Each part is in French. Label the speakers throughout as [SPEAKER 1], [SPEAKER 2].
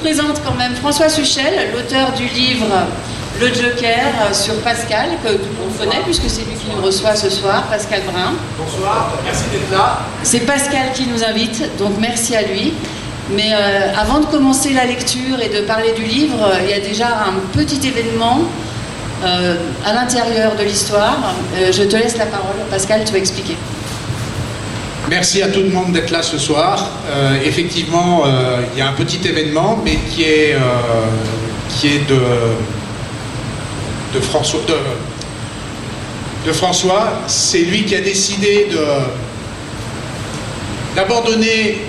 [SPEAKER 1] présente quand même François Suchel, l'auteur du livre Le Joker sur Pascal, que tout le monde connaît puisque c'est lui qui nous reçoit ce soir, Pascal Brun.
[SPEAKER 2] Bonsoir, merci d'être là.
[SPEAKER 1] C'est Pascal qui nous invite, donc merci à lui. Mais euh, avant de commencer la lecture et de parler du livre, il y a déjà un petit événement euh, à l'intérieur de l'histoire. Euh, je te laisse la parole. Pascal, tu vas expliquer.
[SPEAKER 2] Merci à tout le monde d'être là ce soir. effectivement, il y a un petit événement, mais qui est, qui est de, François. De, François, c'est lui qui a décidé de d'abandonner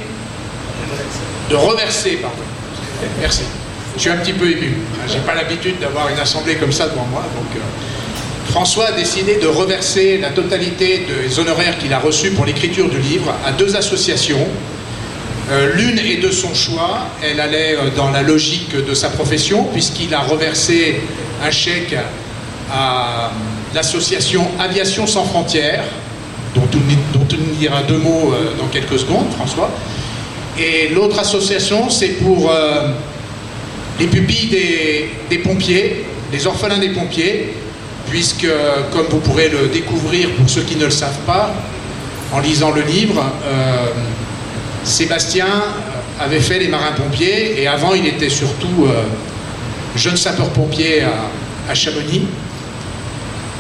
[SPEAKER 2] de reverser, pardon. Merci. Je suis un petit peu ému. J'ai pas l'habitude d'avoir une assemblée comme ça devant moi. Euh, François a décidé de reverser la totalité des honoraires qu'il a reçus pour l'écriture du livre à deux associations. Euh, l'une est de son choix, elle allait euh, dans la logique de sa profession, puisqu'il a reversé un chèque à l'association Aviation sans frontières, dont on dira deux mots dans quelques secondes, François. Et l'autre association, c'est pour euh, les pupilles des, pompiers, les orphelins des pompiers, puisque, comme vous pourrez le découvrir pour ceux qui ne le savent pas, en lisant le livre, euh, Sébastien avait fait les marins-pompiers, et avant il était surtout euh, jeune sapeur-pompier à, à, Chamonix.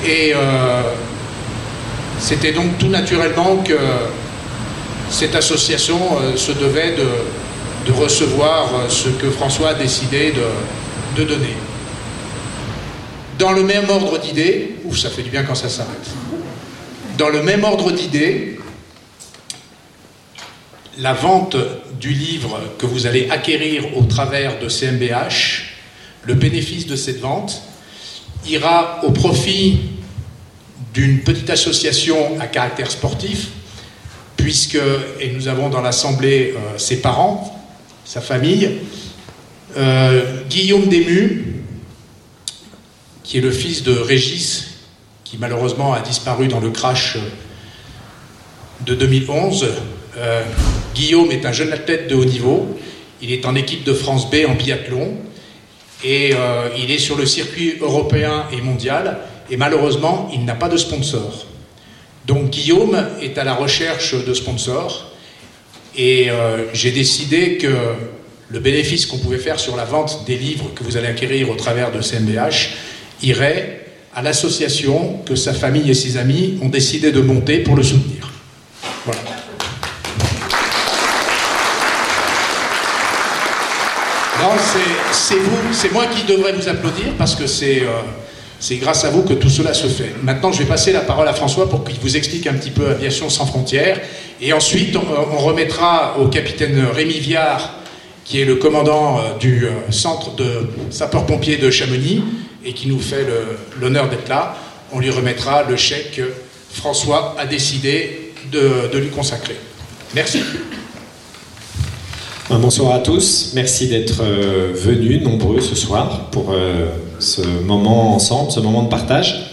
[SPEAKER 2] Et c'était donc tout naturellement que cette association euh, se devait de, recevoir euh, ce que François a décidé de, donner. Dans le même ordre d'idées, ouf, ça fait du bien quand ça s'arrête. Dans le même ordre d'idées, la vente du livre que vous allez acquérir au travers de CMBH, le bénéfice de cette vente ira au profit d'une petite association à caractère sportif puisque, et nous avons dans l'Assemblée euh, ses parents, sa famille, euh, Guillaume Desmus, qui est le fils de Régis, qui malheureusement a disparu dans le crash de 2011. Euh, Guillaume est un jeune athlète de haut niveau, il est en équipe de France B en biathlon, et il est sur le circuit européen et mondial, et malheureusement, il n'a pas de sponsor. Donc Guillaume est à la recherche de sponsors et euh, j'ai décidé que le bénéfice qu'on pouvait faire sur la vente des livres que vous allez acquérir au travers de CMBH irait à l'association que sa famille et ses amis ont décidé de monter pour le soutenir. Voilà. Non, c'est vous, c'est moi qui devrais vous applaudir parce que c'est... Euh, grâce à vous que tout cela se fait. Maintenant, je vais passer la parole à François pour qu'il vous explique un petit peu Aviation sans frontières. Et ensuite, on, remettra au capitaine Rémi Viard, qui est le commandant euh, du euh, centre de sapeurs-pompiers de Chamonix et qui nous fait l'honneur d'être là. On lui remettra le chèque que François a décidé de, lui consacrer. Merci.
[SPEAKER 3] Bonsoir à tous. Merci d'être euh, venus nombreux ce soir pour ce moment ensemble, ce moment de partage.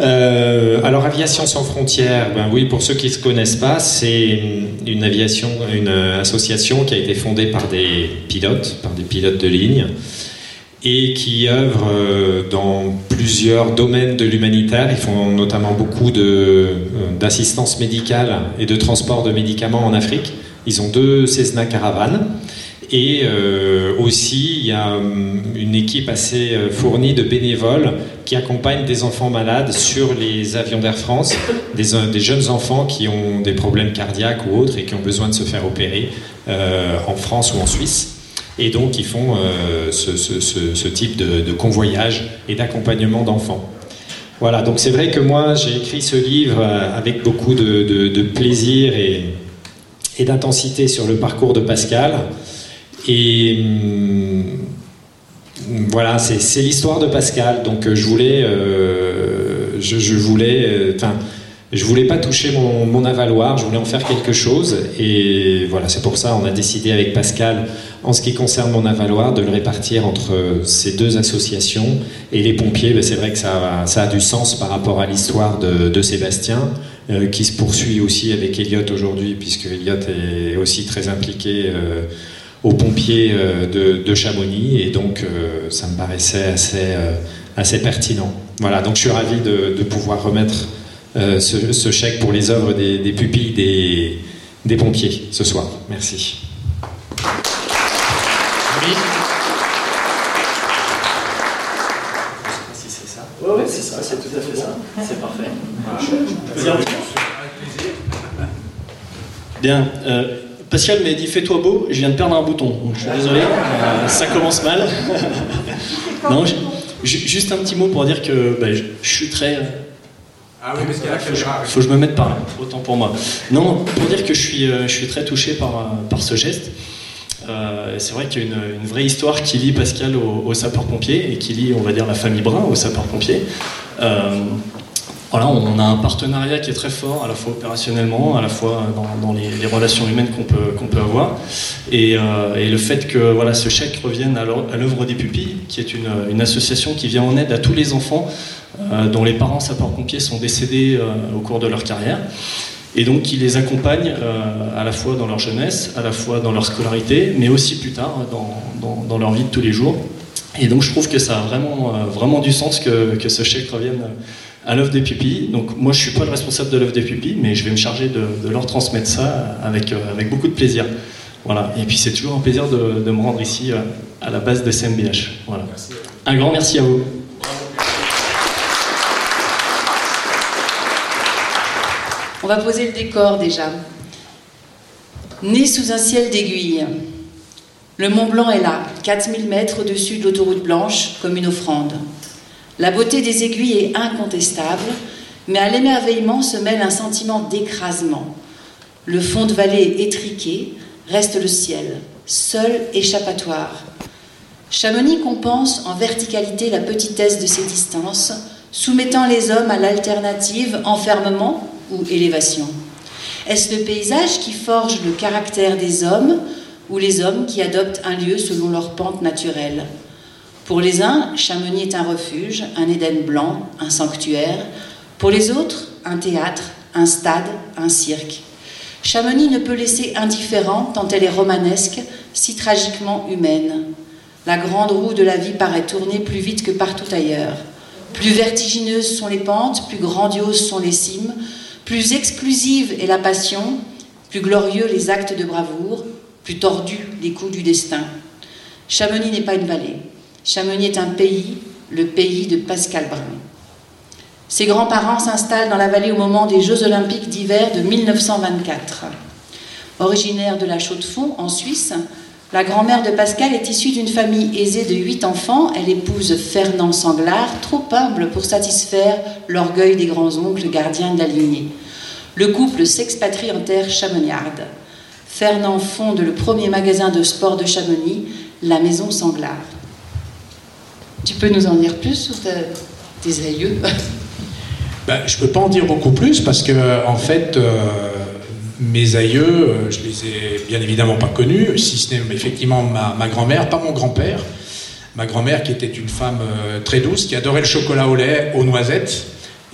[SPEAKER 3] Euh, alors Aviation sans frontières, ben oui, pour ceux qui ne se connaissent pas, c'est une aviation, une association qui a été fondée par des pilotes, par des pilotes de ligne, et qui œuvre euh, dans plusieurs domaines de l'humanitaire. Ils font notamment beaucoup euh, d'assistance médicale et de transport de médicaments en Afrique. Ils ont deux Cessna Caravanes. Et euh, aussi, il y a hum, une équipe assez fournie de bénévoles qui accompagnent des enfants malades sur les avions d'Air France, des, jeunes enfants qui ont des problèmes cardiaques ou autres et qui ont besoin de se faire opérer en France ou en Suisse. Et donc, ils font ce, ce, type de, convoyage et d'accompagnement d'enfants. Voilà, donc c'est vrai que moi, j'ai écrit ce livre avec beaucoup de, plaisir et, d'intensité sur le parcours de Pascal. Et hum, voilà, c'est l'histoire de Pascal. Donc euh, je voulais, euh, je, voulais, euh, je voulais pas toucher mon, avaloir. Je voulais en faire quelque chose. Et voilà, c'est pour ça on a décidé avec Pascal, en ce qui concerne mon avaloir, de le répartir entre ces deux associations et les pompiers. Ben, c'est vrai que ça, a du sens par rapport à l'histoire de, Sébastien. qui se poursuit aussi avec Elliot aujourd'hui, puisque Elliot est aussi très impliqué aux pompiers de, Chamonix, et donc ça me paraissait assez pertinent. Voilà, donc je suis ravi de, pouvoir remettre ce, chèque pour les œuvres des, pupilles des, des pompiers ce soir. Merci.
[SPEAKER 4] Oui, c'est ça, c'est tout à fait ça. C'est parfait. Bien. Euh, Pascal m'a dit fais-toi beau, je viens de perdre un bouton, donc je suis désolé, euh, ça commence mal. non, juste un petit mot pour dire que bah, je, suis très. Euh,
[SPEAKER 2] ah oui, parce qu'il y a
[SPEAKER 4] faut, faut que je me mette par là, autant pour moi. Non, pour dire que je suis, je suis très touché par, par ce geste. Euh, c'est vrai qu'il y a une, vraie histoire qui lie Pascal aux sapeurs-pompiers et qui lie, on va dire, la famille Brun aux sapeurs-pompiers. Euh, voilà, on a un partenariat qui est très fort, à la fois opérationnellement, à la fois dans, les, relations humaines qu'on peut, qu'on peut avoir. Euh, et, le fait que voilà, ce chèque revienne à l'œuvre des pupilles, qui est une, association qui vient en aide à tous les enfants dont les parents sapeurs-pompiers sont décédés au cours de leur carrière et donc qui les accompagne euh, à la fois dans leur jeunesse, à la fois dans leur scolarité, mais aussi plus tard dans, dans, leur vie de tous les jours. Et donc je trouve que ça a vraiment, euh, vraiment du sens que, que, ce chèque revienne à l'œuvre des pupilles. Donc moi je suis pas le responsable de l'œuvre des pupilles, mais je vais me charger de, de leur transmettre ça avec, euh, avec beaucoup de plaisir. Voilà. Et puis c'est toujours un plaisir de, de, me rendre ici à la base de CMBH. Voilà. Un grand merci à vous.
[SPEAKER 5] Va poser le décor déjà. Né sous un ciel d'aiguilles, le Mont Blanc est là, 4000 mètres au-dessus de l'autoroute blanche, comme une offrande. La beauté des aiguilles est incontestable, mais à l'émerveillement se mêle un sentiment d'écrasement. Le fond de vallée étriqué, reste le ciel, seul échappatoire. Chamonix compense en verticalité la petitesse de ses distances, soumettant les hommes à l'alternative enfermement ou élévation Est-ce le paysage qui forge le caractère des hommes ou les hommes qui adoptent un lieu selon leur pente naturelle? Pour les uns, Chamonix est un refuge, un Éden blanc, un sanctuaire. Pour les autres, un théâtre, un stade, un cirque. Chamonix ne peut laisser indifférent tant elle est romanesque, si tragiquement humaine. La grande roue de la vie paraît tourner plus vite que partout ailleurs. Plus vertigineuses sont les pentes, plus grandioses sont les cimes, plus exclusive est la passion, plus glorieux les actes de bravoure, plus tordus les coups du destin. Chamonix n'est pas une vallée. Chamonix est un pays, le pays de Pascal Brun. Ses grands-parents s'installent dans la vallée au moment des Jeux olympiques d'hiver de 1924. Originaire de la Chaux-de-Fonds, en Suisse, la grand-mère de Pascal est issue d'une famille aisée de huit enfants. Elle épouse Fernand Sanglard, trop humble pour satisfaire l'orgueil des grands-oncles gardiens de la lignée. Le couple s'expatrie en terre chamoniarde. Fernand fonde le premier magasin de sport de Chamonix, la Maison Sanglard. Tu peux nous en dire plus sur tes aïeux?
[SPEAKER 2] Ben, Je ne peux pas en dire beaucoup plus parce que, en fait, euh, mes aïeux, euh, je les ai bien évidemment pas connus, si ce n'est effectivement ma, grand-mère, pas mon grand-père. Ma grand-mère qui était une femme euh, très douce, qui adorait le chocolat au lait, aux noisettes,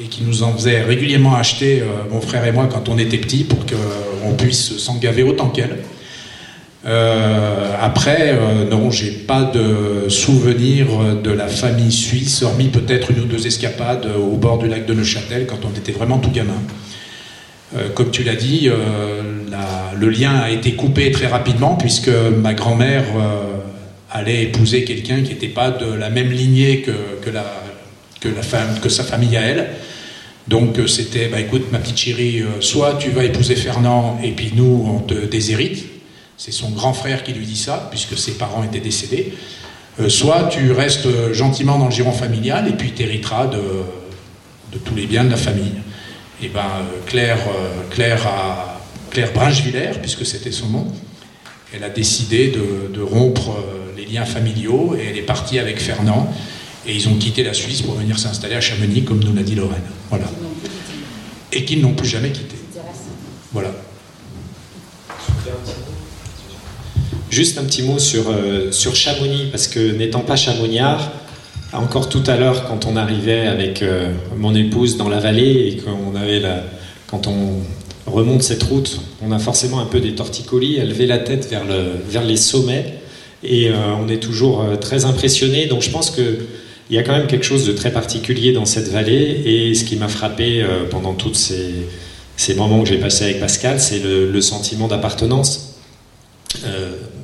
[SPEAKER 2] et qui nous en faisait régulièrement acheter, euh, mon frère et moi, quand on était petits, pour qu'on puisse s'en gaver autant qu'elle. après, non, j'ai pas de souvenir de la famille suisse, hormis peut-être une ou deux escapades au bord du lac de Neuchâtel quand on était vraiment tout gamin. Euh, comme tu l'as dit, euh, le lien a été coupé très rapidement puisque ma grand-mère euh, allait épouser quelqu'un qui n'était pas de la même lignée que, sa famille à elle. Donc c'était, bah, écoute ma petite chérie, soit tu vas épouser Fernand et puis nous on te déshérite. C'est son grand frère qui lui dit ça puisque ses parents étaient décédés. soit tu restes gentiment dans le giron familial et puis tu hériteras de, tous les biens de la famille eh ben, euh, Claire, euh, Claire, a, puisque c'était son nom, elle a décidé de, rompre euh, les liens familiaux et elle est partie avec Fernand. Et ils ont quitté la Suisse pour venir s'installer à Chamonix, comme nous l'a dit Lorraine. Voilà. Et qu'ils n'ont plus jamais quitté. Voilà.
[SPEAKER 3] Juste un petit mot sur, sur Chamonix, parce que n'étant pas chamoniard, encore tout à l'heure, quand on arrivait avec euh, mon épouse dans la vallée et qu'on avait la, quand on, remonte cette route, on a forcément un peu des torticolis, lever la tête vers, le, vers les sommets, et on est toujours très impressionné. Donc je pense que il y a quand même quelque chose de très particulier dans cette vallée et ce qui m'a frappé pendant tous ces, ces, moments que j'ai passés avec Pascal, c'est le, sentiment d'appartenance.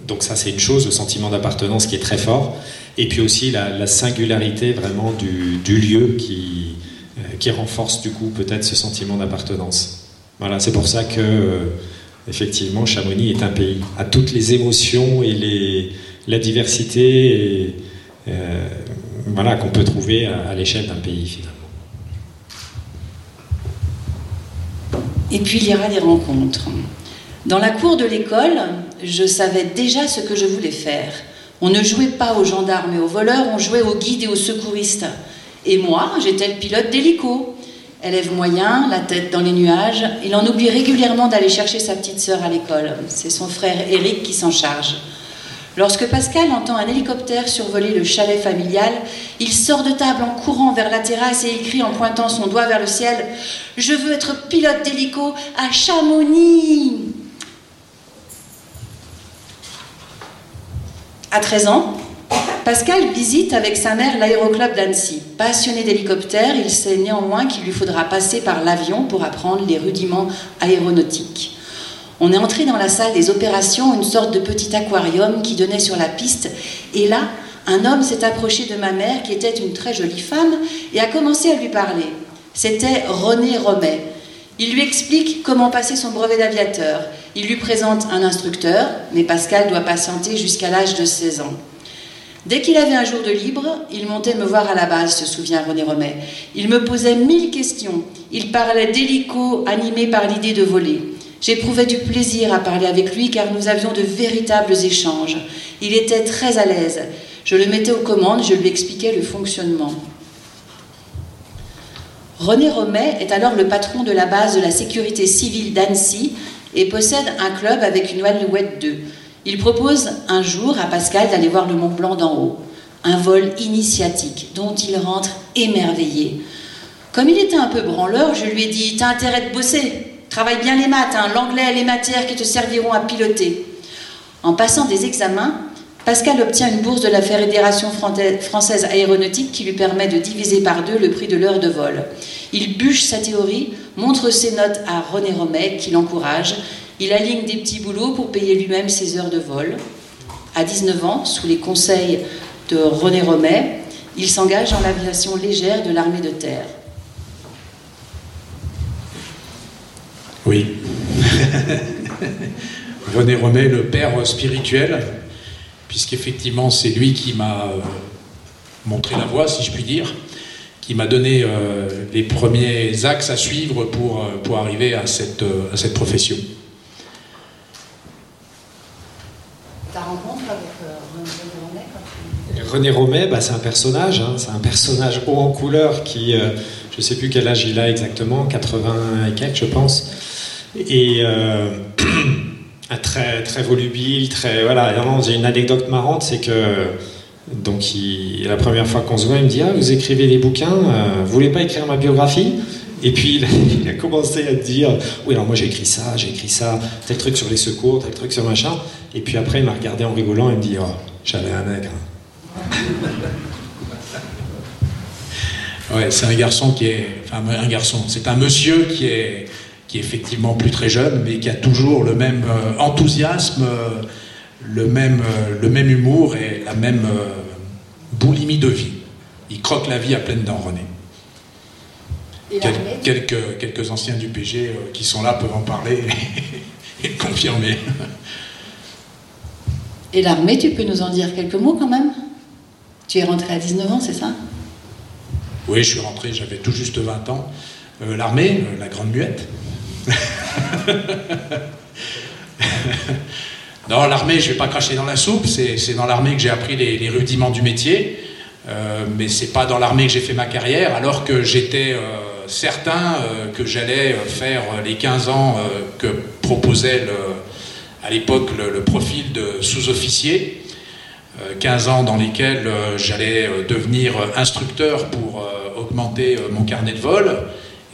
[SPEAKER 3] Donc ça c'est une chose, le sentiment d'appartenance qui est très fort. Et puis aussi la, singularité vraiment du, lieu qui, euh, qui renforce du coup peut-être ce sentiment d'appartenance. Voilà, c'est pour ça que euh, effectivement Chamonix est un pays à toutes les émotions et les, la diversité euh, voilà, qu'on peut trouver à, l'échelle d'un pays finalement.
[SPEAKER 5] Et puis il y aura des rencontres. Dans la cour de l'école, je savais déjà ce que je voulais faire. On ne jouait pas aux gendarmes et aux voleurs, on jouait aux guides et aux secouristes. Et moi, j'étais le pilote d'hélico. Élève moyen, la tête dans les nuages, il en oublie régulièrement d'aller chercher sa petite sœur à l'école. C'est son frère Eric qui s'en charge. Lorsque Pascal entend un hélicoptère survoler le chalet familial, il sort de table en courant vers la terrasse et il crie en pointant son doigt vers le ciel Je veux être pilote d'hélico à Chamonix À 13 ans, Pascal visite avec sa mère l'aéroclub d'Annecy. Passionné d'hélicoptère, il sait néanmoins qu'il lui faudra passer par l'avion pour apprendre les rudiments aéronautiques. On est entré dans la salle des opérations, une sorte de petit aquarium qui donnait sur la piste, et là, un homme s'est approché de ma mère, qui était une très jolie femme, et a commencé à lui parler. C'était René Romet. Il lui explique comment passer son brevet d'aviateur. Il lui présente un instructeur, mais Pascal doit patienter jusqu'à l'âge de 16 ans. Dès qu'il avait un jour de libre, il montait me voir à la base, se souvient René Romet. Il me posait mille questions. Il parlait d'hélico, animé par l'idée de voler. J'éprouvais du plaisir à parler avec lui car nous avions de véritables échanges. Il était très à l'aise. Je le mettais aux commandes, je lui expliquais le fonctionnement. René Romet est alors le patron de la base de la sécurité civile d'Annecy et possède un club avec une Alouette 2. Il propose un jour à Pascal d'aller voir le Mont Blanc d'en haut, un vol initiatique dont il rentre émerveillé. Comme il était un peu branleur, je lui ai dit T'as intérêt de bosser, travaille bien les maths, hein, l'anglais et les matières qui te serviront à piloter. En passant des examens, Pascal obtient une bourse de la Fédération française aéronautique qui lui permet de diviser par deux le prix de l'heure de vol. Il bûche sa théorie, montre ses notes à René Romet qui l'encourage. Il aligne des petits boulots pour payer lui-même ses heures de vol. À 19 ans, sous les conseils de René Romet, il s'engage dans l'aviation légère de l'armée de terre.
[SPEAKER 2] Oui. René Romet, le père spirituel puisqu'effectivement c'est lui qui m'a euh, montré la voie, si je puis dire, qui m'a donné euh, les premiers axes à suivre pour, euh, pour arriver à cette, à cette profession.
[SPEAKER 5] Ta rencontre avec René
[SPEAKER 3] Romet René Romet, bah, c'est un personnage, hein, c'est un personnage haut en couleur qui, je ne sais plus quel âge il a exactement, 80 et quelques je pense, et très, très volubile, très. Voilà, j'ai une anecdote marrante, c'est que. Donc, la première fois qu'on se voit, il me dit Ah, vous écrivez des bouquins, euh, vous voulez pas écrire ma biographie? Et puis il a, commencé à dire Oui, alors moi j'ai écrit ça, j'ai écrit ça, tel truc sur les secours, tel truc sur machin. Et puis après, il m'a regardé en rigolant et me dit Oh, j'avais un nègre.
[SPEAKER 2] ouais, c'est un garçon qui est. Enfin, un garçon, c'est un monsieur qui est qui est effectivement plus très jeune, mais qui a toujours le même euh, enthousiasme, euh, le même, euh, le même humour et la même boulimie de vie. Il croque la vie à pleines dents, René. quelques, quelques anciens du PG qui sont là peuvent en parler et, le confirmer.
[SPEAKER 5] Et l'armée, tu peux nous en dire quelques mots quand même? Tu es rentré à 19 ans, c'est ça?
[SPEAKER 2] Oui, je suis rentré, j'avais tout juste 20 ans. l'armée, la grande muette. non, l'armée, je ne vais pas cracher dans la soupe, c'est dans l'armée que j'ai appris les, rudiments du métier, euh, mais c'est pas dans l'armée que j'ai fait ma carrière, alors que j'étais euh, certain euh, que j'allais faire les 15 ans que proposait à l'époque le, profil de sous-officier. 15 ans dans lesquels j'allais devenir instructeur pour augmenter mon carnet de vol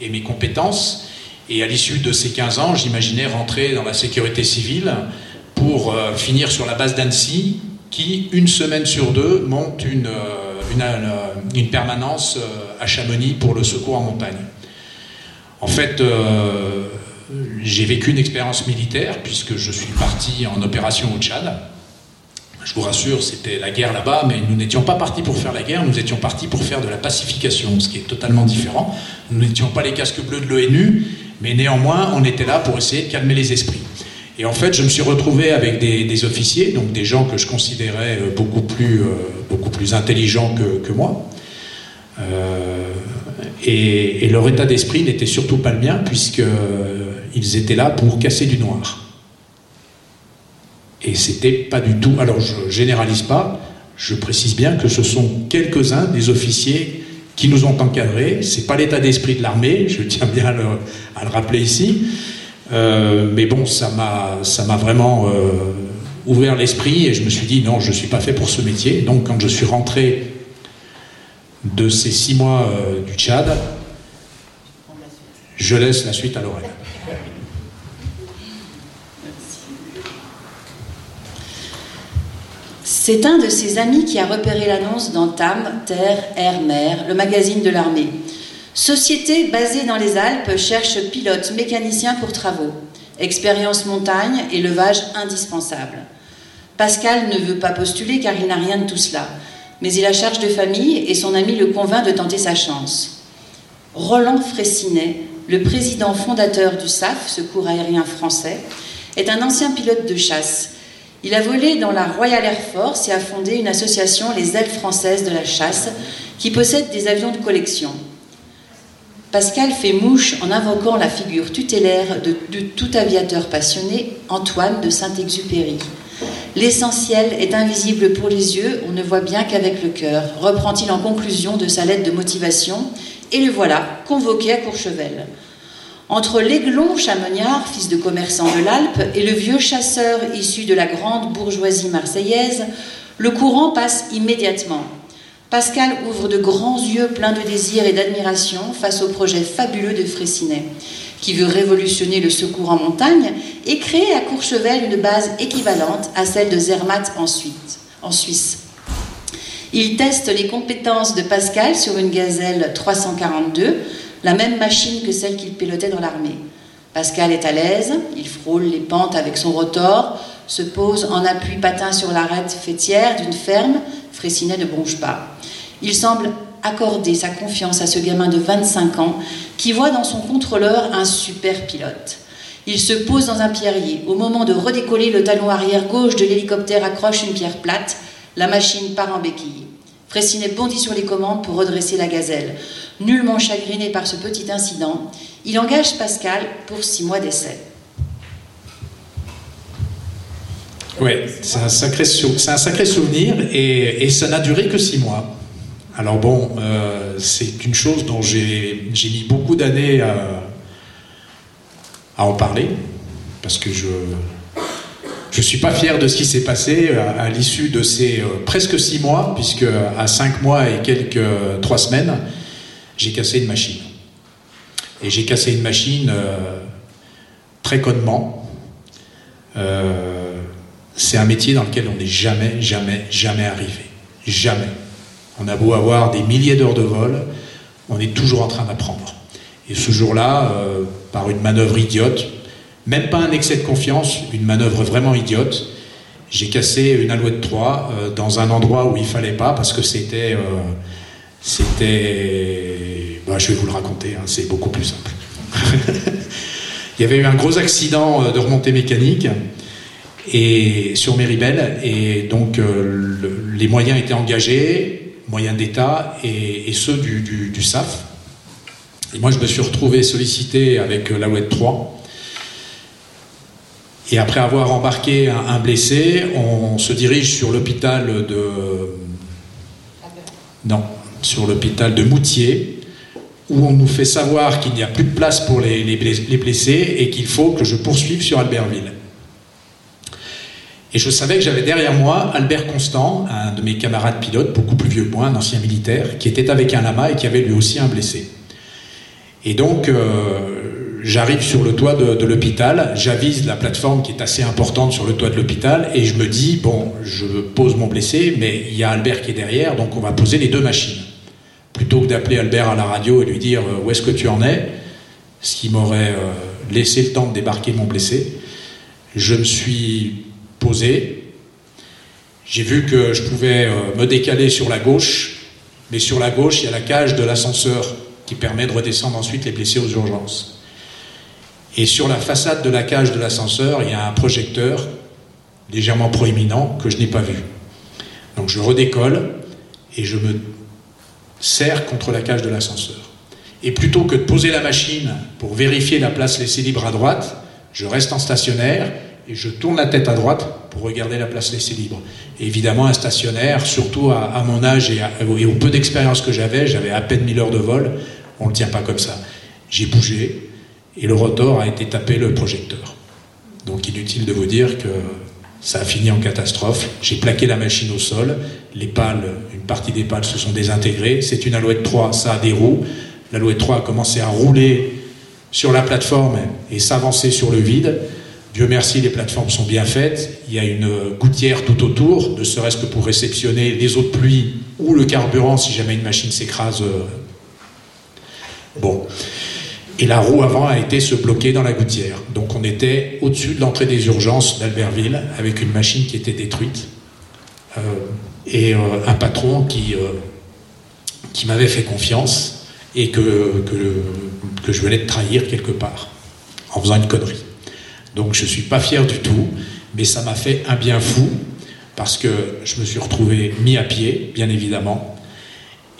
[SPEAKER 2] et mes compétences. Et à l'issue de ces 15 ans, j'imaginais rentrer dans la sécurité civile pour euh, finir sur la base d'Annecy, qui, une semaine sur deux, monte une, euh, une, permanence à Chamonix pour le secours en montagne. En fait, j'ai vécu une expérience militaire puisque je suis parti en opération au Tchad. Je vous rassure, c'était la guerre là-bas, mais nous n'étions pas partis pour faire la guerre, nous étions partis pour faire de la pacification, ce qui est totalement différent. Nous n'étions pas les casques bleus de l'ONU, mais néanmoins, on était là pour essayer de calmer les esprits. Et en fait, je me suis retrouvé avec des, officiers, donc des gens que je considérais euh, beaucoup plus, euh, beaucoup plus intelligents que, moi. Euh, et, leur état d'esprit n'était surtout pas le mien, puisqu'ils étaient là pour casser du noir. Et c'était pas du tout. Alors je généralise pas, je précise bien que ce sont quelques-uns des officiers qui nous ont encadrés. C'est pas l'état d'esprit de l'armée, je tiens bien à le, rappeler ici. Euh, mais bon, ça m'a, ça m'a vraiment euh, ouvert l'esprit et je me suis dit non, je suis pas fait pour ce métier. Donc quand je suis rentré de ces six mois euh, du Tchad, je laisse la suite à l'oreille.
[SPEAKER 5] C'est un de ses amis qui a repéré l'annonce dans TAM, Terre, Air, Mer, le magazine de l'armée. Société basée dans les Alpes cherche pilote mécanicien pour travaux. Expérience montagne, élevage indispensable. Pascal ne veut pas postuler car il n'a rien de tout cela. Mais il a charge de famille et son ami le convainc de tenter sa chance. Roland Fraissinet, le président fondateur du SAF, Secours aérien français, est un ancien pilote de chasse. Il a volé dans la Royal Air Force et a fondé une association, les Ailes françaises de la chasse, qui possède des avions de collection. Pascal fait mouche en invoquant la figure tutélaire de, tout aviateur passionné, Antoine de Saint-Exupéry. L'essentiel est invisible pour les yeux, on ne voit bien qu'avec le cœur, reprend-il en conclusion de sa lettre de motivation, et le voilà, convoqué à Courchevel. Entre l'aiglon chamoignard, fils de commerçant de l'Alpe, et le vieux chasseur issu de la grande bourgeoisie marseillaise, le courant passe immédiatement. Pascal ouvre de grands yeux pleins de désir et d'admiration face au projet fabuleux de Fraissinet, qui veut révolutionner le secours en montagne et créer à Courchevel une base équivalente à celle de Zermatt en Suisse. Il teste les compétences de Pascal sur une gazelle 342, la même machine que celle qu'il pilotait dans l'armée. Pascal est à l'aise, il frôle les pentes avec son rotor, se pose en appui patin sur l'arête fêtière d'une ferme, Fraissinet ne bronche pas. Il semble accorder sa confiance à ce gamin de 25 ans qui voit dans son contrôleur un super pilote. Il se pose dans un pierrier. Au moment de redécoller, le talon arrière gauche de l'hélicoptère accroche une pierre plate. La machine part en béquille. Fraissinet bondit sur les commandes pour redresser la gazelle. Nullement chagriné par ce petit incident, il engage Pascal pour six mois d'essai.
[SPEAKER 2] Oui, c'est un, sacré souvenir et, ça n'a duré que six mois. Alors bon, euh, c'est une chose dont j'ai mis beaucoup d'années à, en parler, parce que je je suis pas fier de ce qui s'est passé à, l'issue de ces euh, presque six mois, puisque à cinq mois et quelques trois semaines, j'ai cassé une machine. Et j'ai cassé une machine euh, très connement. Euh, c'est un métier dans lequel on n'est jamais, jamais, jamais arrivé. Jamais. On a beau avoir des milliers d'heures de vol, on est toujours en train d'apprendre. Et ce jour-là, euh, par une manœuvre idiote, même pas un excès de confiance, une manœuvre vraiment idiote, j'ai cassé une alouette 3 dans un endroit où il fallait pas parce que c'était c'était. Bah, je vais vous le raconter, hein, c'est beaucoup plus simple. Il y avait eu un gros accident euh, de remontée mécanique et, sur Méribel, et donc euh, les moyens étaient engagés, moyens d'État et, ceux du, SAF. Et moi, je me suis retrouvé sollicité avec la WED 3. Et après avoir embarqué un blessé, on se dirige sur l'hôpital de. Non, sur l'hôpital de Moutier, où on nous fait savoir qu'il n'y a plus de place pour les, blessés et qu'il faut que je poursuive sur Albertville. Et je savais que j'avais derrière moi Albert Constant, un de mes camarades pilotes, beaucoup plus vieux que moi, un ancien militaire, qui était avec un lama et qui avait lui aussi un blessé. Et donc, euh, j'arrive sur le toit de, l'hôpital, j'avise la plateforme qui est assez importante sur le toit de l'hôpital et je me dis, bon, je pose mon blessé, mais il y a Albert qui est derrière, donc on va poser les deux machines. Plutôt que d'appeler Albert à la radio et lui dire euh, où est-ce que tu en es, ce qui m'aurait euh, laissé le temps de débarquer mon blessé, je me suis posé, j'ai vu que je pouvais euh, me décaler sur la gauche, mais sur la gauche, il y a la cage de l'ascenseur qui permet de redescendre ensuite les blessés aux urgences. Et sur la façade de la cage de l'ascenseur, il y a un projecteur légèrement proéminent que je n'ai pas vu. Donc je redécolle et je me serre contre la cage de l'ascenseur. Et plutôt que de poser la machine pour vérifier la place laissée libre à droite, je reste en stationnaire et je tourne la tête à droite pour regarder la place laissée libre. évidemment, un stationnaire, surtout à, mon âge et, et, au peu d'expérience que j'avais, j'avais à peine 1000 heures de vol, on ne le tient pas comme ça. J'ai bougé et le rotor a été tapé le projecteur. Donc inutile de vous dire que ça a fini en catastrophe. J'ai plaqué la machine au sol, les pales, une partie des pales se sont désintégrées. C'est une Alouette 3, ça a des roues. L'Alouette 3 a commencé à rouler sur la plateforme et s'avancer sur le vide. Dieu merci, les plateformes sont bien faites. Il y a une gouttière tout autour, ne serait-ce que pour réceptionner les eaux de pluie ou le carburant si jamais une machine s'écrase. Euh. Bon. Et la roue avant a été se bloquer dans la gouttière. Donc on était au-dessus de l'entrée des urgences d'Albertville avec une machine qui était détruite. Euh, et euh, un patron qui, qui m'avait fait confiance et que, que, je venais de trahir quelque part en faisant une connerie. Donc je ne suis pas fier du tout, mais ça m'a fait un bien fou, parce que je me suis retrouvé mis à pied, bien évidemment,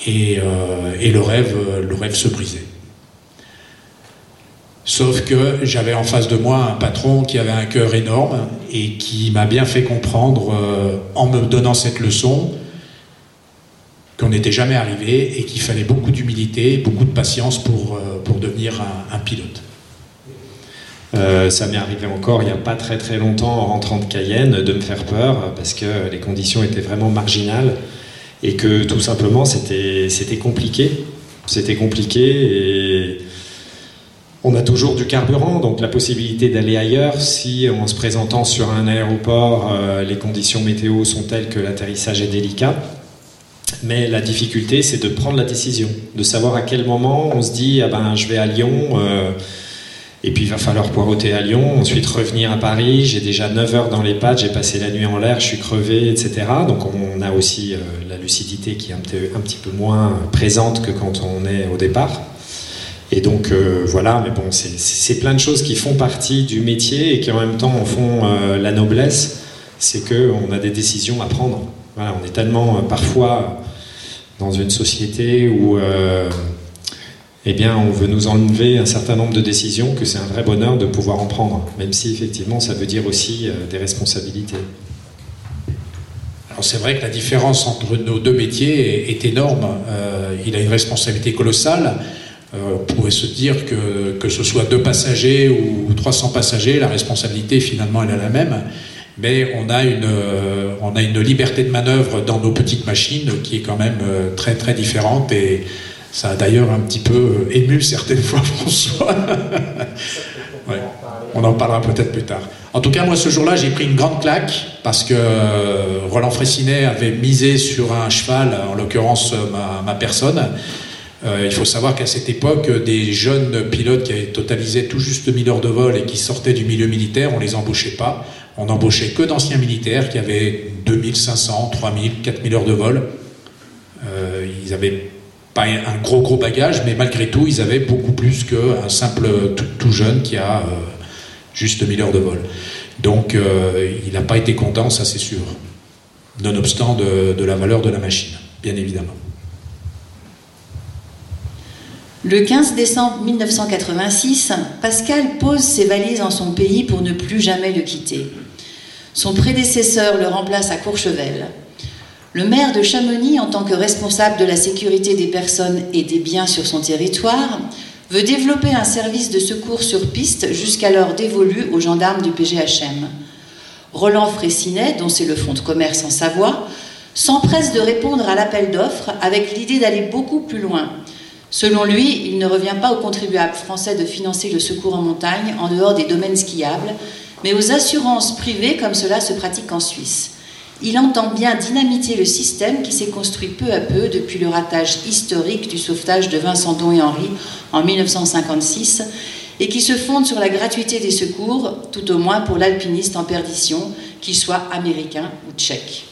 [SPEAKER 2] et, euh, le, rêve, le rêve se brisait. Sauf que j'avais en face de moi un patron qui avait un cœur énorme et qui m'a bien fait comprendre, euh, en me donnant cette leçon, qu'on n'était jamais arrivé et qu'il fallait beaucoup d'humilité, beaucoup de patience pour, euh, pour devenir un pilote.
[SPEAKER 3] Euh, ça m'est arrivé encore il n'y a pas très très longtemps en rentrant de Cayenne de me faire peur parce que les conditions étaient vraiment marginales et que tout simplement c'était compliqué. C'était compliqué on a toujours du carburant, donc la possibilité d'aller ailleurs si en se présentant sur un aéroport, euh, les conditions météo sont telles que l'atterrissage est délicat. Mais la difficulté, c'est de prendre la décision, de savoir à quel moment on se dit ah ben je vais à Lyon. Euh, et puis il va falloir poireauter à Lyon, ensuite revenir à Paris. J'ai déjà 9 heures dans les pattes, j'ai passé la nuit en l'air, je suis crevé, etc. Donc on a aussi euh, la lucidité qui est un, petit peu moins présente que quand on est au départ. Et donc euh, voilà, mais bon, c'est plein de choses qui font partie du métier et qui en même temps en font euh, la noblesse. C'est qu'on a des décisions à prendre. Voilà, on est tellement parfois dans une société où eh bien, on veut nous enlever un certain nombre de décisions que c'est un vrai bonheur de pouvoir en prendre, même si effectivement ça veut dire aussi euh, des responsabilités.
[SPEAKER 2] Alors c'est vrai que la différence entre nos deux métiers est, énorme. Euh, il a une responsabilité colossale. Euh, pourrait se dire que que ce soit deux passagers ou 300 passagers, la responsabilité finalement elle est la même. Mais on a une, on a une liberté de manœuvre dans nos petites machines qui est quand même très très différente et ça a d'ailleurs un petit peu euh, ému certaines fois François. On en parlera peut-être plus tard. En tout cas, moi, ce jour-là, j'ai pris une grande claque parce que euh, Roland Fressinet avait misé sur un cheval, en l'occurrence ma, personne. Euh, il faut savoir qu'à cette époque, des jeunes pilotes qui totalisé tout juste 1000 heures de vol et qui sortaient du milieu militaire, on les embauchait pas. On n'embauchait que d'anciens militaires qui avaient 2500, 3000, 4000 heures de vol. ils avaient pas un gros gros bagage, mais malgré tout, ils avaient beaucoup plus qu'un simple tout, jeune qui a euh, juste 1000 heures de vol. Donc euh, il n'a pas été content, ça c'est sûr, nonobstant de la valeur de la machine, bien évidemment.
[SPEAKER 1] Le 15 décembre 1986, Pascal pose ses valises en son pays pour ne plus jamais le quitter. Son prédécesseur le remplace à Courchevel. Le maire de Chamonix, en tant que responsable de la sécurité des personnes et des biens sur son territoire, veut développer un service de secours sur piste jusqu'alors dévolu aux gendarmes du PGHM. Roland Fressinet, dont c'est le fonds de commerce en Savoie, s'empresse de répondre à l'appel d'offres avec l'idée d'aller beaucoup plus loin,
[SPEAKER 5] Selon lui, il ne revient pas aux contribuables français de financer le secours en montagne en dehors des domaines skiables, mais aux assurances privées comme cela se pratique en Suisse. Il entend bien dynamiter le système qui s'est construit peu à peu depuis le ratage historique du sauvetage de Vincent Don et Henri en 1956 et qui se fonde sur la gratuité des secours, tout au moins pour l'alpiniste en perdition, qu'il soit américain ou tchèque.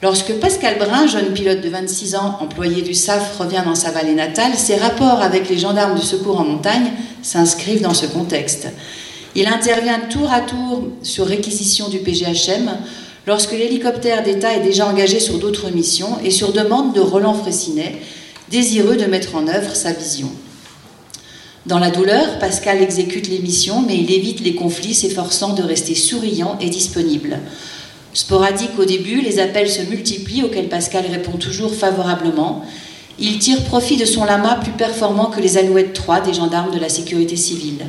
[SPEAKER 5] Lorsque Pascal Brun, jeune pilote de 26 ans, employé du SAF, revient dans sa vallée natale, ses rapports avec les gendarmes du secours en montagne s'inscrivent dans ce contexte. Il intervient tour à tour sur réquisition du PGHM lorsque l'hélicoptère d'État est déjà engagé sur d'autres missions et sur demande de Roland Fressinet, désireux de mettre en œuvre sa vision. Dans la douleur, Pascal exécute les missions, mais il évite les conflits, s'efforçant de rester souriant et disponible. Sporadique au début, les appels se multiplient auxquels Pascal répond toujours favorablement. Il tire profit de son lama plus performant que les Alouettes 3 des gendarmes de la sécurité civile.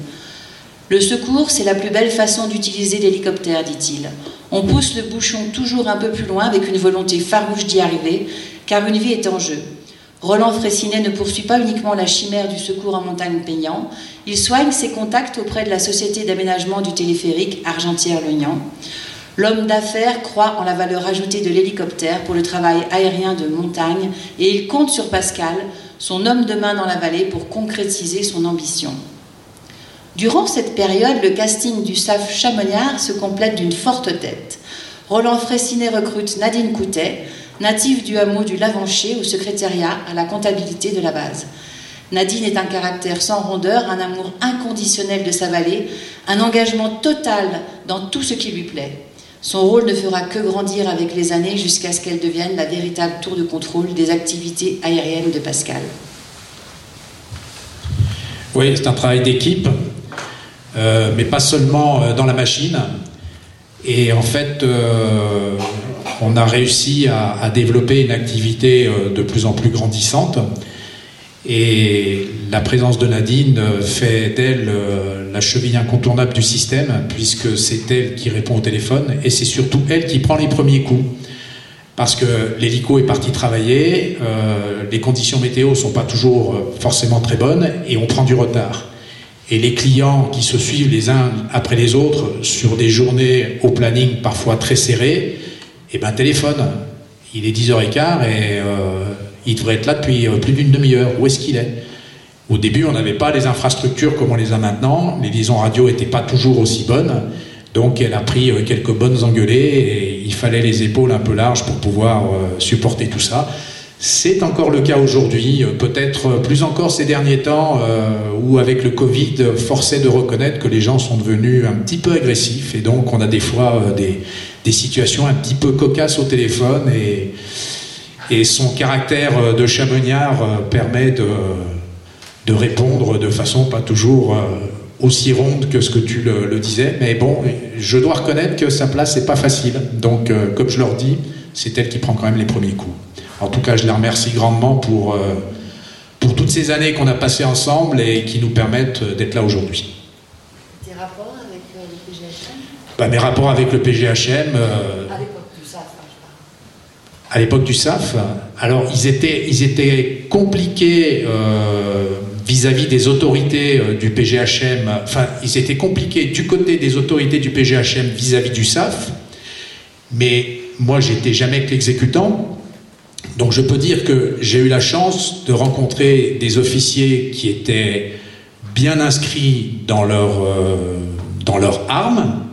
[SPEAKER 5] Le secours, c'est la plus belle façon d'utiliser l'hélicoptère, dit-il. On pousse le bouchon toujours un peu plus loin avec une volonté farouche d'y arriver, car une vie est en jeu. Roland Fressinet ne poursuit pas uniquement la chimère du secours en montagne payant, il soigne ses contacts auprès de la société d'aménagement du téléphérique Argentière-Legnan. L'homme d'affaires croit en la valeur ajoutée de l'hélicoptère pour le travail aérien de montagne et il compte sur Pascal, son homme de main dans la vallée, pour concrétiser son ambition. Durant cette période, le casting du SAF Chamonniard se complète d'une forte tête. Roland Fressinet recrute Nadine Coutet, native du hameau du Lavancher au secrétariat à la comptabilité de la base. Nadine est un caractère sans rondeur, un amour inconditionnel de sa vallée, un engagement total dans tout ce qui lui plaît. Son rôle ne fera que grandir avec les années jusqu'à ce qu'elle devienne la véritable tour de contrôle des activités aériennes de Pascal.
[SPEAKER 2] Oui, c'est un travail d'équipe. Euh, mais pas seulement euh, dans la machine. Et en fait, euh, on a réussi à, développer une activité de plus en plus grandissante. Et la présence de Nadine fait d'elle la cheville incontournable du système, puisque c'est elle qui répond au téléphone et c'est surtout elle qui prend les premiers coups. Parce que l'hélico est parti travailler, les conditions météo ne sont pas toujours forcément très bonnes et on prend du retard. Et les clients qui se suivent les uns après les autres sur des journées au planning parfois très serré, eh ben téléphone. Il est 10h15 et euh, il devrait être là depuis euh, plus d'une demi-heure. Où est-ce qu'il est, Au début, on n'avait pas les infrastructures comme on les a maintenant. Les liaisons radio n'étaient pas toujours aussi bonnes. Donc elle a pris euh, quelques bonnes engueulées et il fallait les épaules un peu larges pour pouvoir supporter tout ça. C'est encore le cas aujourd'hui, euh, peut-être plus encore ces derniers temps, euh, où avec le Covid, forcé de reconnaître que les gens sont devenus un petit peu agressifs, et donc on a des fois euh, des, situations un petit peu cocasses au téléphone, et, et son caractère de chamonniard permet de, de, répondre de façon pas toujours aussi ronde que ce que tu le, le, disais, mais bon, je dois reconnaître que sa place n'est pas facile, donc comme je leur dis, c'est elle qui prend quand même les premiers coups. En tout cas, je les remercie grandement pour, euh, pour toutes ces années qu'on a passées ensemble et qui nous permettent d'être là aujourd'hui.
[SPEAKER 5] Tes rapports avec euh, le PGHM
[SPEAKER 2] bah, Mes rapports avec le PGHM. Euh,
[SPEAKER 5] à l'époque du SAF, hein,
[SPEAKER 2] À l'époque du SAF, alors ils étaient, ils étaient compliqués vis-à-vis des autorités du PGHM, enfin, ils étaient compliqués du côté des autorités du PGHM vis-à-vis du SAF, mais moi j'étais jamais que l'exécutant, donc je peux dire que j'ai eu la chance de rencontrer des officiers qui étaient bien inscrits dans leur, euh, dans leur arme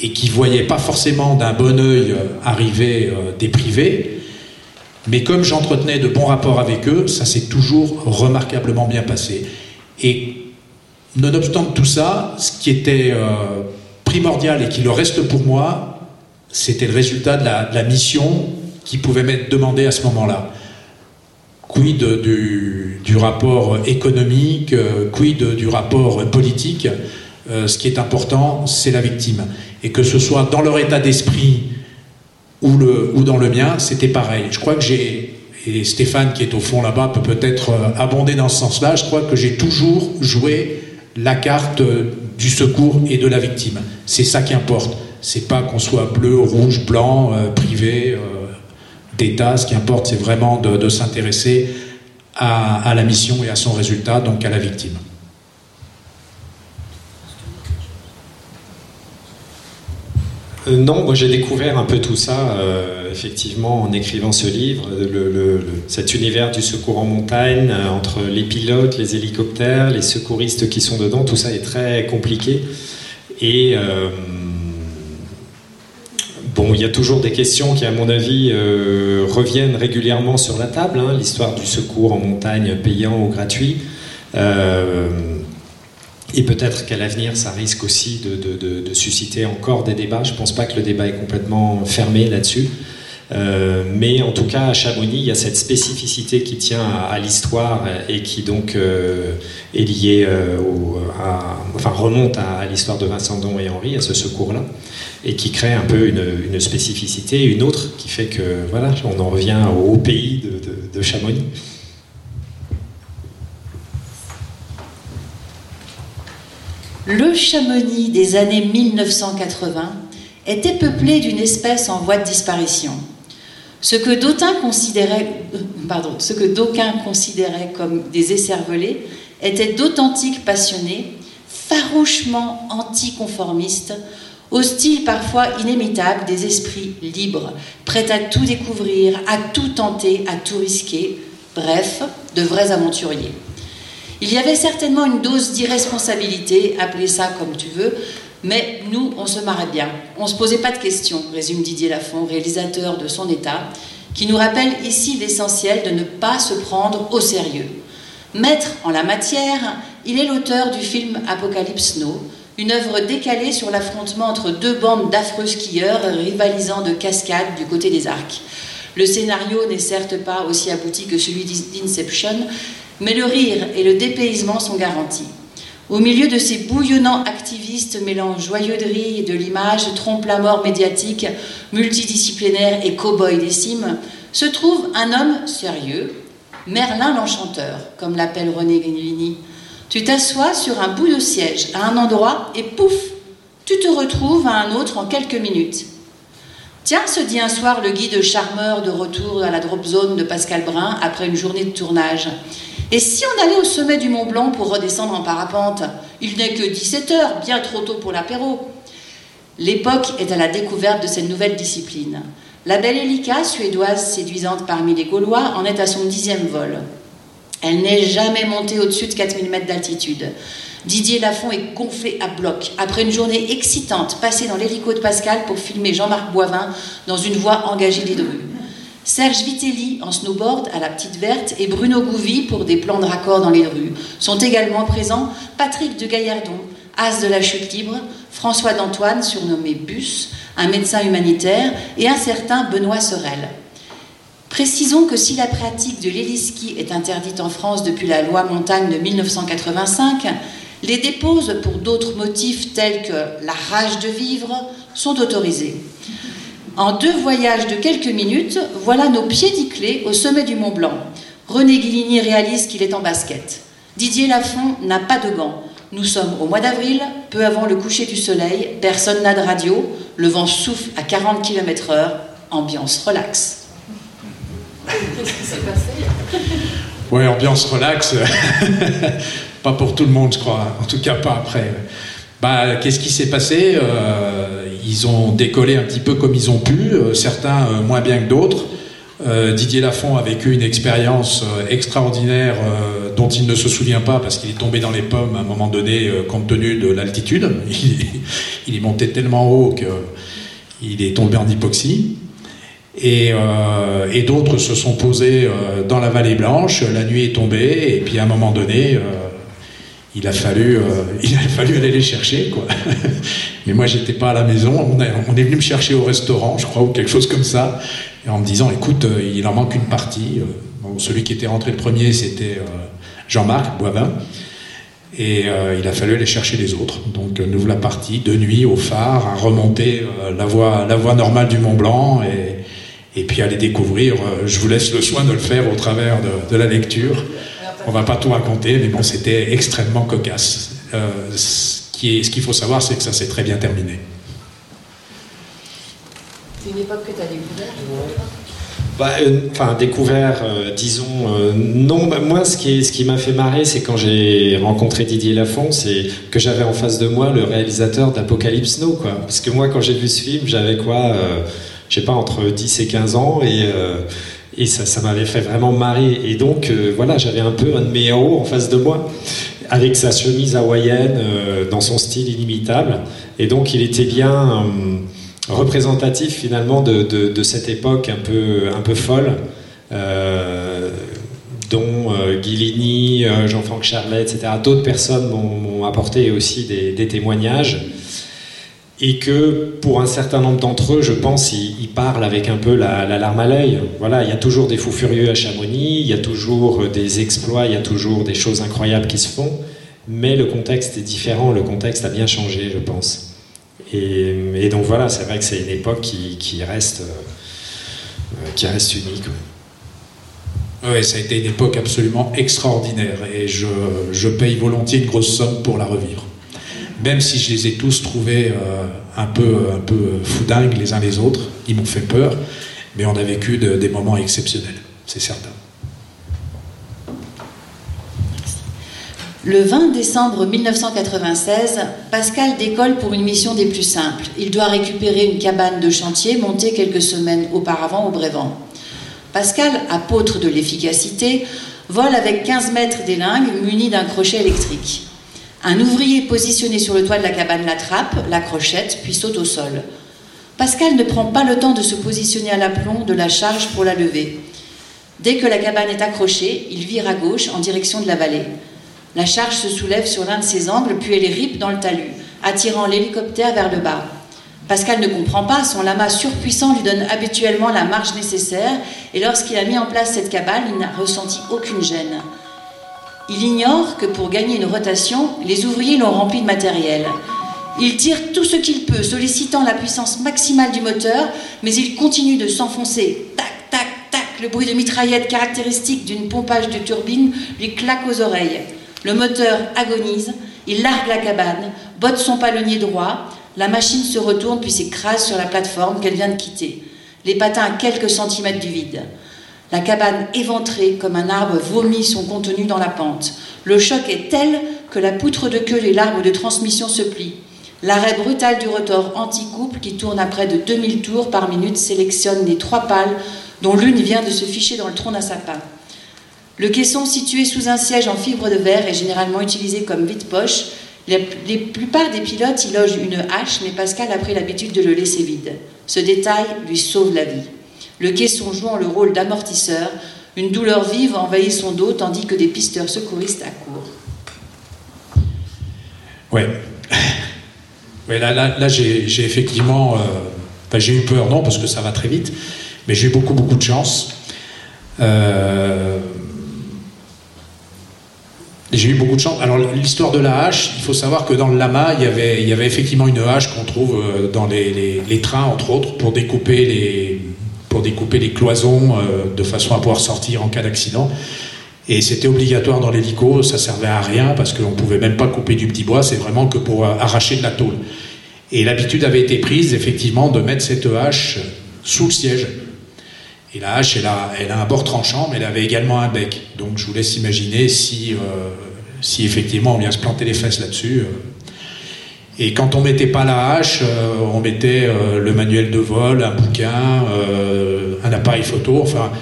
[SPEAKER 2] et qui ne voyaient pas forcément d'un bon œil arriver euh, des privés. Mais comme j'entretenais de bons rapports avec eux, ça s'est toujours remarquablement bien passé. Et nonobstant tout ça, ce qui était euh, primordial et qui le reste pour moi, c'était le résultat de la, mission qui pouvait m'être demandé à ce moment-là. Quid du, rapport économique, euh, quid du rapport politique, euh, ce qui est important, c'est la victime. Et que ce soit dans leur état d'esprit ou, dans le mien, c'était pareil. Je crois que j'ai, et Stéphane qui est au fond là-bas peut peut-être euh, abonder dans ce sens-là, je crois que j'ai toujours joué la carte du secours et de la victime. C'est ça qui importe. C'est pas qu'on soit bleu, rouge, blanc, privé. Euh, d'État. Ce qui importe, c'est vraiment de, s'intéresser à, la mission et à son résultat, donc à la victime.
[SPEAKER 3] Euh, non, moi j'ai découvert un peu tout ça, euh, effectivement, en écrivant ce livre, cet univers du secours en montagne, euh, entre les pilotes, les hélicoptères, les secouristes qui sont dedans, tout ça est très compliqué. Et bon, il y a toujours des questions qui, à mon avis, reviennent régulièrement sur la table, hein, l'histoire du secours en montagne payant ou gratuit. Et peut-être qu'à l'avenir, ça risque aussi de, susciter encore des débats. Je ne pense pas que le débat est complètement fermé là-dessus. Euh, mais en tout cas, à Chamonix, il y a cette spécificité qui tient à, l'histoire et qui donc euh, est liée euh, au, enfin remonte à, l'histoire de Vincent Don et Henri, à ce secours-là, et qui crée un peu une, spécificité, une autre qui fait que voilà, on en revient au, pays de Chamonix.
[SPEAKER 5] Le Chamonix des années 1980 était peuplé d'une espèce en voie de disparition. Ce que d'aucuns considéraient, euh, comme des écervelés étaient d'authentiques passionnés, farouchement anticonformistes, hostiles parfois inimitables des esprits libres, prêts à tout découvrir, à tout tenter, à tout risquer, bref, de vrais aventuriers. Il y avait certainement une dose d'irresponsabilité, appelez ça comme tu veux, mais nous, on se marrait bien. On ne se posait pas de questions, résume Didier Lafont, réalisateur de Son État, qui nous rappelle ici l'essentiel de ne pas se prendre au sérieux. Maître en la matière, il est l'auteur du film Apocalypse Now, une œuvre décalée sur l'affrontement entre deux bandes d'affreux skieurs rivalisant de cascades du côté des arcs. Le scénario n'est certes pas aussi abouti que celui d'Inception, mais le rire et le dépaysement sont garantis. Au milieu de ces bouillonnants activistes mêlant joyeuderie et de l'image, trompe la mort médiatique, multidisciplinaire et cow-boy des cimes, se trouve un homme sérieux, Merlin l'enchanteur, comme l'appelle René Guénilini. Tu t'assois sur un bout de siège à un endroit et pouf, tu te retrouves à un autre en quelques minutes. Tiens, se dit un soir le guide charmeur de retour à la drop zone de Pascal Brun après une journée de tournage. Et si on allait au sommet du Mont Blanc pour redescendre en parapente? Il n'est que 17 heures, bien trop tôt pour l'apéro. L'époque est à la découverte de cette nouvelle discipline. La belle Elika, suédoise séduisante parmi les Gaulois, en est à son dixième vol. Elle n'est jamais montée au-dessus de 4000 mètres d'altitude. Didier Lafont est gonflé à bloc après une journée excitante passée dans l'hélico de Pascal pour filmer Jean-Marc Boivin dans une voie engagée des drues. Serge Vitelli en snowboard à la Petite Verte et Bruno Gouvi pour des plans de raccord dans les rues. Sont également présents Patrick de Gaillardon, as de la chute libre, François d'Antoine, surnommé Bus, un médecin humanitaire, et un certain Benoît Sorel. Précisons que si la pratique de l'héliski est interdite en France depuis la loi montagne de 1985, les déposes pour d'autres motifs tels que la rage de vivre sont autorisées. En deux voyages de quelques minutes, voilà nos pieds diclés au sommet du Mont Blanc. René Guilligny réalise qu'il est en basket. Didier Lafont n'a pas de gants. Nous sommes au mois d'avril, peu avant le coucher du soleil, personne n'a de radio, le vent souffle à 40 km/h, ambiance relax.
[SPEAKER 1] Qu'est-ce qui s'est passé?
[SPEAKER 2] Oui, ambiance relax, pas pour tout le monde, je crois, en tout cas pas après. Bah, Qu'est-ce qui s'est passé euh, Ils ont décollé un petit peu comme ils ont pu, euh, certains euh, moins bien que d'autres. Didier Lafont a vécu une expérience extraordinaire dont il ne se souvient pas parce qu'il est tombé dans les pommes à un moment donné compte tenu de l'altitude. Il, est monté tellement haut qu'il est tombé en hypoxie. Et d'autres se sont posés dans la vallée blanche, la nuit est tombée, et puis à un moment donné, il a fallu, euh, il a fallu aller les chercher, quoi. Mais moi, j'étais pas à la maison. On, est venu me chercher au restaurant, je crois, ou quelque chose comme ça, et en me disant, écoute, euh, il en manque une partie. Euh, celui qui était rentré le premier, c'était Jean-Marc Boivin. Et il a fallu aller chercher les autres. Donc nous voilà partis de nuit au phare, à remonter la, voie, la voie normale du Mont Blanc et, et puis aller découvrir. je vous laisse le soin de le faire au travers de la lecture. On va pas tout raconter, mais bon, c'était extrêmement cocasse. Euh, ce qu'il faut savoir, c'est que ça s'est très bien terminé.
[SPEAKER 1] C'est une époque que tu as découverte
[SPEAKER 3] bah, enfin, découvert, disons, non. Bah, moi, ce qui, ce qui m'a fait marrer, c'est quand j'ai rencontré Didier Lafont, c'est que j'avais en face de moi le réalisateur d'Apocalypse Now, quoi. Parce que moi, quand j'ai vu ce film, j'avais quoi, je sais pas, entre 10 et 15 ans, et et ça, ça m'avait fait vraiment marrer. Et donc, euh, voilà, j'avais un peu un de mes héros en face de moi, avec sa chemise hawaïenne, euh, dans son style inimitable. Et donc, il était bien euh, représentatif finalement de, cette époque un peu, un peu folle, dont Guilini, Jean-Franck Charlet, etc. D'autres personnes m'ont apporté aussi des témoignages et que pour un certain nombre d'entre eux, je pense, ils, parlent avec un peu la, larme à l'œil. Voilà, il y a toujours des fous furieux à Chamonix, il y a toujours des exploits, il y a toujours des choses incroyables qui se font, mais le contexte est différent, le contexte a bien changé, je pense. Et, donc voilà, c'est vrai que c'est une époque qui, reste, euh, qui reste unique.
[SPEAKER 2] Oui, ça a été une époque absolument extraordinaire et je, je paye volontiers une grosse somme pour la revivre même si je les ai tous trouvés euh, un peu, un foudingues les uns les autres, ils m'ont fait peur, mais on a vécu des moments exceptionnels, c'est certain.
[SPEAKER 5] Le 20 décembre 1996, Pascal décolle pour une mission des plus simples. Il doit récupérer une cabane de chantier montée quelques semaines auparavant au Brévent. Pascal, apôtre de l'efficacité, vole avec 15 mètres d'élingue muni d'un crochet électrique. Un ouvrier positionné sur le toit de la cabane l'attrape, la crochette, puis saute au sol. Pascal ne prend pas le temps de se positionner à l'aplomb de la charge pour la lever. Dès que la cabane est accrochée, il vire à gauche en direction de la vallée. La charge se soulève sur l'un de ses angles, puis elle ripe dans le talus, attirant l'hélicoptère vers le bas. Pascal ne comprend pas, son lama surpuissant lui donne habituellement la marge nécessaire, et lorsqu'il a mis en place cette cabane, il n'a ressenti aucune gêne. Il ignore que pour gagner une rotation, les ouvriers l'ont rempli de matériel. Il tire tout ce qu'il peut, sollicitant la puissance maximale du moteur, mais il continue de s'enfoncer. Tac, tac, tac, le bruit de mitraillette caractéristique d'une pompage de turbine lui claque aux oreilles. Le moteur agonise, il largue la cabane, botte son palonnier droit, la machine se retourne puis s'écrase sur la plateforme qu'elle vient de quitter, les patins à quelques centimètres du vide. La cabane éventrée comme un arbre vomit son contenu dans la pente. Le choc est tel que la poutre de queue et l'arbre de transmission se plient. L'arrêt brutal du rotor anti-couple qui tourne à près de 2000 tours par minute sélectionne les trois pales dont l'une vient de se ficher dans le tronc d'un sapin. Le caisson situé sous un siège en fibre de verre est généralement utilisé comme vide-poche. La plupart des pilotes y logent une hache, mais Pascal a pris l'habitude de le laisser vide. Ce détail lui sauve la vie le caisson jouant le rôle d'amortisseur, une douleur vive envahit son dos tandis que des pisteurs secouristes accourent.
[SPEAKER 2] Ouais. ouais là, là, j'ai effectivement. Euh, j'ai eu peur, non, parce que ça va très vite, mais j'ai eu beaucoup, beaucoup de chance. Euh, j'ai eu beaucoup de chance. Alors, l'histoire de la hache, il faut savoir que dans le lama, il y avait, effectivement une hache qu'on trouve euh, dans les, trains, entre autres, pour découper les, pour découper les cloisons euh, de façon à pouvoir sortir en cas d'accident. Et c'était obligatoire dans l'hélico, ça servait à rien parce qu'on ne pouvait même pas couper du petit bois, c'est vraiment que pour euh, arracher de la tôle. Et l'habitude avait été prise effectivement de mettre cette hache sous le siège. Et la hache, elle a, un bord tranchant, mais elle avait également un bec. Donc je vous laisse imaginer si, euh, si effectivement on vient se planter les fesses là-dessus. Et quand on mettait pas la hache, euh, on mettait euh, le manuel de vol, un bouquin, euh, un appareil photo, enfin,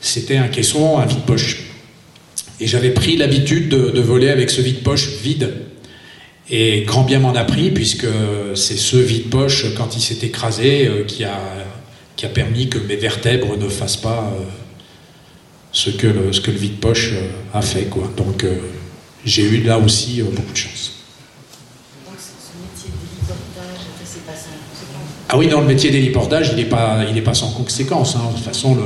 [SPEAKER 2] c'était un caisson, un vide-poche. Et j'avais pris l'habitude de, voler avec ce vide-poche vide. Et grand bien m'en a pris, puisque c'est ce vide-poche, quand il s'est écrasé, qui, a, qui a permis que mes vertèbres ne fassent pas ce que le, le vide-poche a fait. Quoi. Donc j'ai eu là aussi beaucoup de chance. Ah oui, dans le métier d'héliportage, il n'est pas, il pas sans conséquence. Hein. De toute façon,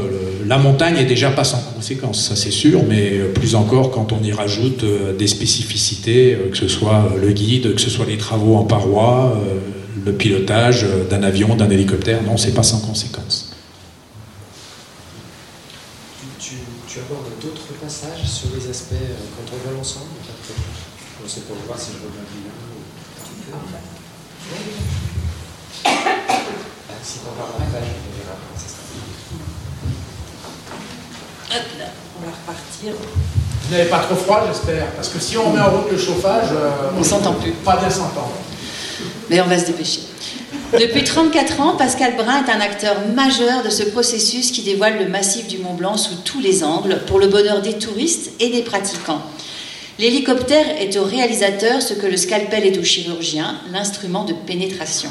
[SPEAKER 2] la montagne est déjà pas sans conséquence, ça c'est sûr, mais plus encore quand on y rajoute euh, des spécificités, euh, que ce soit le guide, que ce soit les travaux en paroi, euh, le pilotage d'un avion, d'un hélicoptère, non, c'est pas sans conséquence.
[SPEAKER 3] Tu, abordes d'autres passages sur les aspects quand on va l'ensemble C'est pour voir si je reviens bien.
[SPEAKER 5] Hop là, on va repartir.
[SPEAKER 2] Vous n'avez pas trop froid, j'espère Parce que si on met en route le chauffage, euh,
[SPEAKER 5] on s'entend plus.
[SPEAKER 2] Pas bien s'entendre.
[SPEAKER 5] Mais on va se dépêcher. Depuis 34 ans, Pascal Brun est un acteur majeur de ce processus qui dévoile le massif du Mont Blanc sous tous les angles pour le bonheur des touristes et des pratiquants. L'hélicoptère est au réalisateur ce que le scalpel est au chirurgien, l'instrument de pénétration.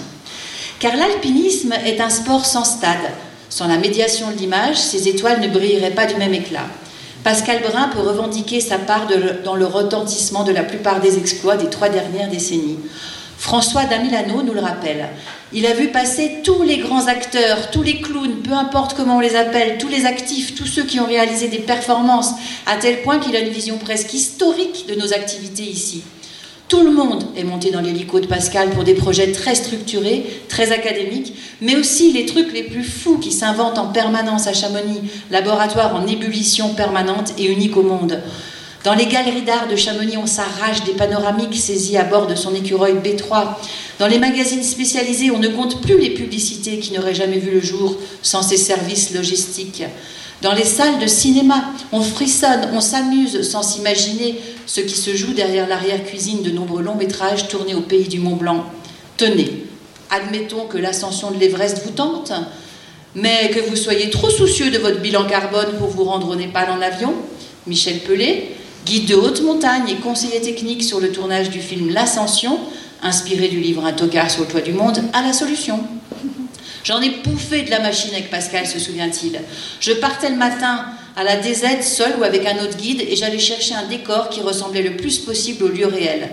[SPEAKER 5] Car l'alpinisme est un sport sans stade. Sans la médiation de l'image, ces étoiles ne brilleraient pas du même éclat. Pascal Brun peut revendiquer sa part dans le retentissement de la plupart des exploits des trois dernières décennies. François Damilano nous le rappelle. Il a vu passer tous les grands acteurs, tous les clowns, peu importe comment on les appelle, tous les actifs, tous ceux qui ont réalisé des performances, à tel point qu'il a une vision presque historique de nos activités ici. Tout le monde est monté dans l'hélico de Pascal pour des projets très structurés, très académiques, mais aussi les trucs les plus fous qui s'inventent en permanence à Chamonix, laboratoire en ébullition permanente et unique au monde. Dans les galeries d'art de Chamonix, on s'arrache des panoramiques saisis à bord de son écureuil B3. Dans les magazines spécialisés, on ne compte plus les publicités qui n'auraient jamais vu le jour sans ces services logistiques. Dans les salles de cinéma, on frissonne, on s'amuse sans s'imaginer ce qui se joue derrière l'arrière-cuisine de nombreux longs métrages tournés au pays du Mont Blanc. Tenez, admettons que l'ascension de l'Everest vous tente, mais que vous soyez trop soucieux de votre bilan carbone pour vous rendre au Népal en avion. Michel Pelé, guide de haute montagne et conseiller technique sur le tournage du film L'Ascension, inspiré du livre Un tocard sur le toit du monde, à la solution. J'en ai bouffé de la machine avec Pascal, se souvient-il. Je partais le matin à la DZ seul ou avec un autre guide et j'allais chercher un décor qui ressemblait le plus possible au lieu réel.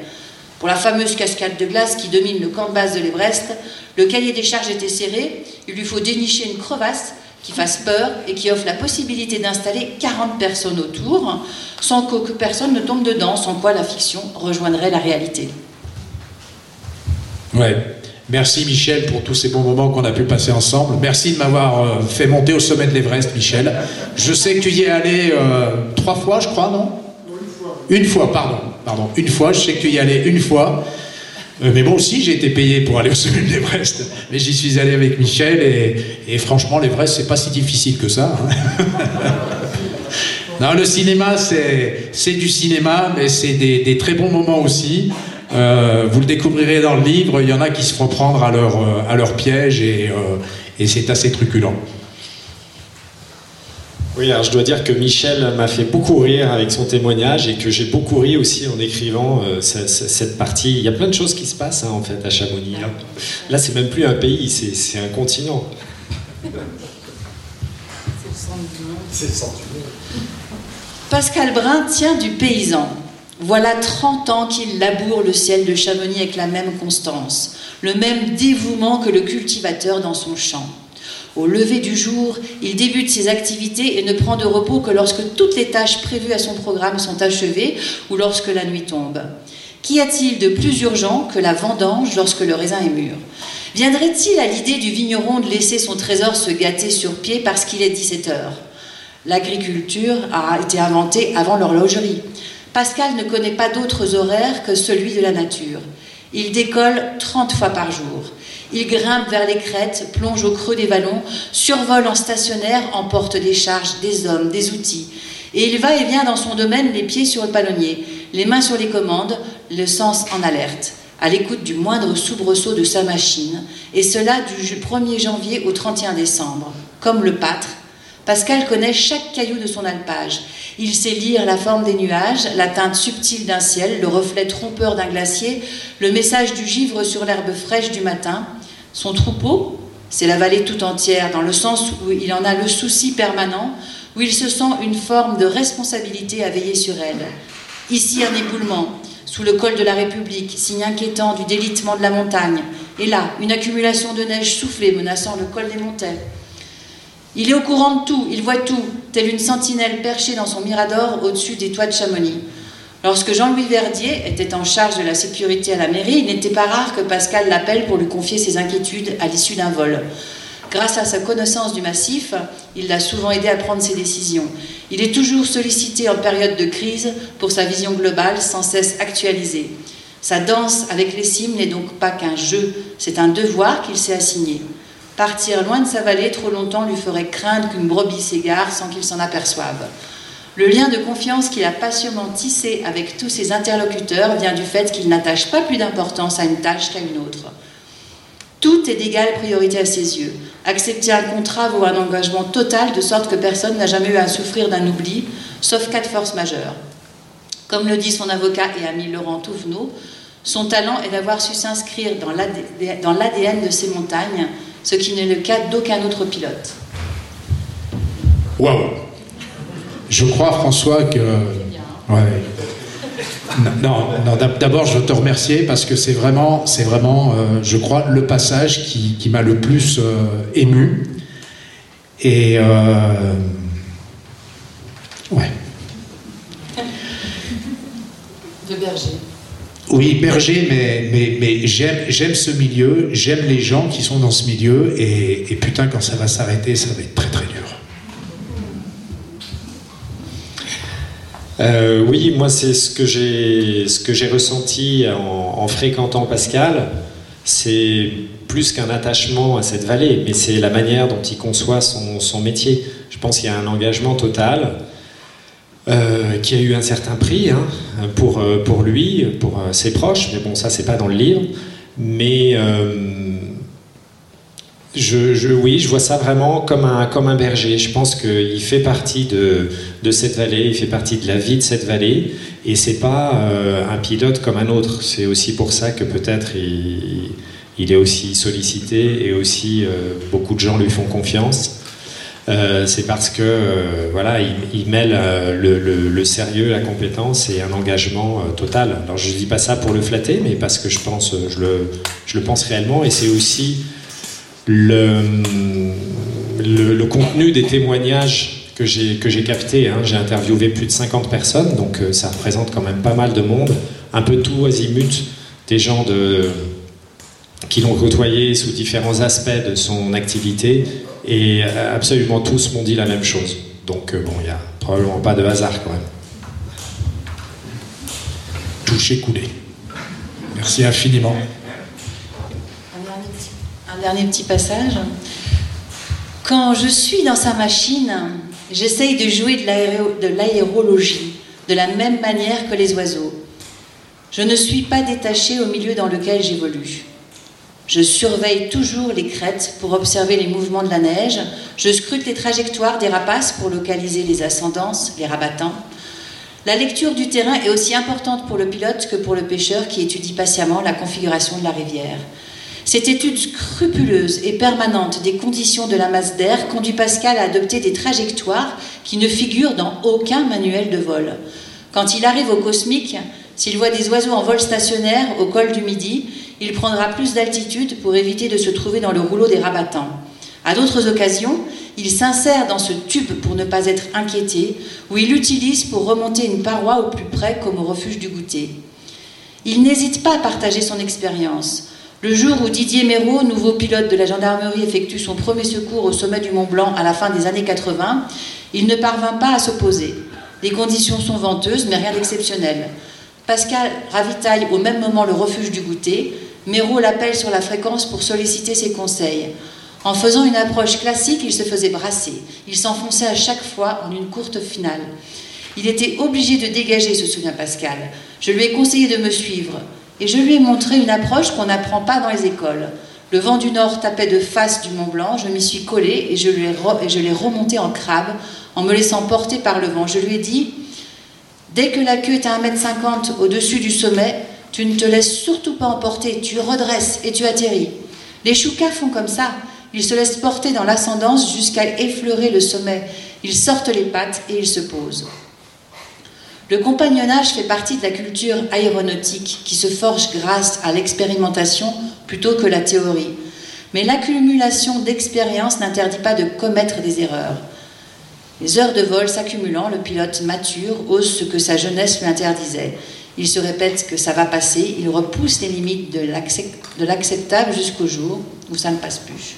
[SPEAKER 5] Pour la fameuse cascade de glace qui domine le camp de base de l'Everest, le cahier des charges était serré, il lui faut dénicher une crevasse qui fasse peur et qui offre la possibilité d'installer 40 personnes autour, sans qu'aucune personne ne tombe dedans, sans quoi la fiction rejoindrait la réalité.
[SPEAKER 2] Ouais. Merci Michel pour tous ces bons moments qu'on a pu passer ensemble. Merci de m'avoir euh, fait monter au sommet de l'Everest, Michel. Je sais que tu y es allé euh, trois fois, je crois, non? Une fois. Une pardon. Pardon, une fois. Je sais que tu y es allé une fois. Euh, mais bon aussi, j'ai été payé pour aller au sommet de l'Everest. Mais j'y suis allé avec Michel et, franchement, l'Everest, c'est pas si difficile que ça. Hein. non, le cinéma, c'est du cinéma, mais c'est des, très bons moments aussi. Euh, vous le découvrirez dans le livre, il y en a qui se font prendre à leur, euh, à leur piège et, et c'est assez truculent.
[SPEAKER 3] Oui, alors je dois dire que Michel m'a fait beaucoup rire avec son témoignage et que j'ai beaucoup ri aussi en écrivant euh, cette, partie. Il y a plein de choses qui se passent hein, en fait à Chamonix. Hein. Là, c'est même plus un pays, c'est un continent.
[SPEAKER 5] C'est le centre du monde. Pascal Brun tient du paysan. Voilà 30 ans qu'il laboure le ciel de Chamonix avec la même constance, le même dévouement que le cultivateur dans son champ. Au lever du jour, il débute ses activités et ne prend de repos que lorsque toutes les tâches prévues à son programme sont achevées ou lorsque la nuit tombe. Qu'y a-t-il de plus urgent que la vendange lorsque le raisin est mûr? Viendrait-il à l'idée du vigneron de laisser son trésor se gâter sur pied parce qu'il est 17 heures? L'agriculture a été inventée avant l'horlogerie. Pascal ne connaît pas d'autres horaires que celui de la nature. Il décolle 30 fois par jour. Il grimpe vers les crêtes, plonge au creux des vallons, survole en stationnaire, emporte des charges, des hommes, des outils. Et il va et vient dans son domaine, les pieds sur le palonnier, les mains sur les commandes, le sens en alerte, à l'écoute du moindre soubresaut de sa machine, et cela du 1er janvier au 31 décembre. Comme le pâtre, Pascal connaît chaque caillou de son alpage. Il sait lire la forme des nuages, la teinte subtile d'un ciel, le reflet trompeur d'un glacier, le message du givre sur l'herbe fraîche du matin, son troupeau, c'est la vallée tout entière, dans le sens où il en a le souci permanent, où il se sent une forme de responsabilité à veiller sur elle. Ici, un éboulement, sous le col de la République, signe inquiétant du délitement de la montagne. Et là, une accumulation de neige soufflée menaçant le col des montagnes. Il est au courant de tout, il voit tout, tel une sentinelle perchée dans son mirador au-dessus des toits de Chamonix. Lorsque Jean-Louis Verdier était en charge de la sécurité à la mairie, il n'était pas rare que Pascal l'appelle pour lui confier ses inquiétudes à l'issue d'un vol. Grâce à sa connaissance du massif, il l'a souvent aidé à prendre ses décisions. Il est toujours sollicité en période de crise pour sa vision globale sans cesse actualisée. Sa danse avec les cimes n'est donc pas qu'un jeu, c'est un devoir qu'il s'est assigné. Partir loin de sa vallée trop longtemps lui ferait craindre qu'une brebis s'égare sans qu'il s'en aperçoive. Le lien de confiance qu'il a patiemment tissé avec tous ses interlocuteurs vient du fait qu'il n'attache pas plus d'importance à une tâche qu'à une autre. Tout est d'égale priorité à ses yeux. Accepter un contrat vaut un engagement total de sorte que personne n'a jamais eu à souffrir d'un oubli, sauf cas de force majeure. Comme le dit son avocat et ami Laurent Touvenot, son talent est d'avoir su s'inscrire dans l'ADN de ces montagnes, ce qui n'est le cas d'aucun autre pilote.
[SPEAKER 2] Waouh Je crois, François, que. Ouais. Non, non d'abord, je veux te remercier parce que c'est vraiment, c'est vraiment euh, je crois, le passage qui, m'a le plus euh, ému. Et. Euh, ouais.
[SPEAKER 5] De berger.
[SPEAKER 2] Oui, berger, mais, mais, mais j'aime ce milieu, j'aime les gens qui sont dans ce milieu, et, putain, quand ça va s'arrêter, ça va être très très dur.
[SPEAKER 3] Euh, oui, moi c'est ce que j'ai ressenti en, fréquentant Pascal, c'est plus qu'un attachement à cette vallée, mais c'est la manière dont il conçoit son, son métier. Je pense qu'il y a un engagement total. Euh, qui a eu un certain prix hein, pour, euh, pour lui, pour ses proches, mais bon, ça c'est pas dans le livre. Mais je, oui, je vois ça vraiment comme un, comme un berger. Je pense qu'il fait partie de, de, cette vallée, il fait partie de la vie de cette vallée, et c'est pas euh, un pilote comme un autre. C'est aussi pour ça que peut-être il, est aussi sollicité et aussi euh, beaucoup de gens lui font confiance. Euh, c'est parce que voilà, il, mêle le, le, sérieux, la compétence et un engagement total. Alors je dis pas ça pour le flatter, mais parce que je pense, je le, pense réellement, et c'est aussi le, contenu des témoignages que j'ai captés. Hein. J'ai interviewé plus de 50 personnes, donc euh, ça représente quand même pas mal de monde, un peu tout azimut, des gens qui l'ont côtoyé sous différents aspects de son activité, et euh, absolument tous m'ont dit la même chose. Donc euh, bon, il n'y a probablement pas de hasard quand même.
[SPEAKER 2] Touché, coulé. Merci infiniment
[SPEAKER 5] dernier petit passage. Quand je suis dans sa machine, j'essaye de jouer de l'aérologie de la même manière que les oiseaux. Je ne suis pas détaché au milieu dans lequel j'évolue. Je surveille toujours les crêtes pour observer les mouvements de la neige. Je scrute les trajectoires des rapaces pour localiser les ascendances, les rabattants. La lecture du terrain est aussi importante pour le pilote que pour le pêcheur qui étudie patiemment la configuration de la rivière. Cette étude scrupuleuse et permanente des conditions de la masse d'air conduit Pascal à adopter des trajectoires qui ne figurent dans aucun manuel de vol. Quand il arrive au cosmique, s'il voit des oiseaux en vol stationnaire au col du Midi, il prendra plus d'altitude pour éviter de se trouver dans le rouleau des rabattants. À d'autres occasions, il s'insère dans ce tube pour ne pas être inquiété, ou il l'utilise pour remonter une paroi au plus près comme au refuge du goûter. Il n'hésite pas à partager son expérience. Le jour où Didier Méraud, nouveau pilote de la gendarmerie, effectue son premier secours au sommet du Mont Blanc à la fin des années 80, il ne parvint pas à s'opposer. Les conditions sont venteuses, mais rien d'exceptionnel. Pascal ravitaille au même moment le refuge du goûter. Méraud l'appelle sur la fréquence pour solliciter ses conseils. En faisant une approche classique, il se faisait brasser. Il s'enfonçait à chaque fois en une courte finale. Il était obligé de dégager, se souvient Pascal. Je lui ai conseillé de me suivre. Et je lui ai montré une approche qu'on n'apprend pas dans les écoles. Le vent du nord tapait de face du Mont Blanc, je m'y suis collé et je l'ai remonté en crabe en me laissant porter par le vent. Je lui ai dit, dès que la queue est à 1m50 au-dessus du sommet, tu ne te laisses surtout pas emporter, tu redresses et tu atterris. Les choucas font comme ça, ils se laissent porter dans l'ascendance jusqu'à effleurer le sommet. Ils sortent les pattes et ils se posent. Le compagnonnage fait partie de la culture aéronautique qui se forge grâce à l'expérimentation plutôt que la théorie. Mais l'accumulation d'expériences n'interdit pas de commettre des erreurs. Les heures de vol s'accumulant, le pilote mature ose ce que sa jeunesse lui interdisait. Il se répète que ça va passer, il repousse les limites de l'acceptable jusqu'au jour où ça ne passe plus.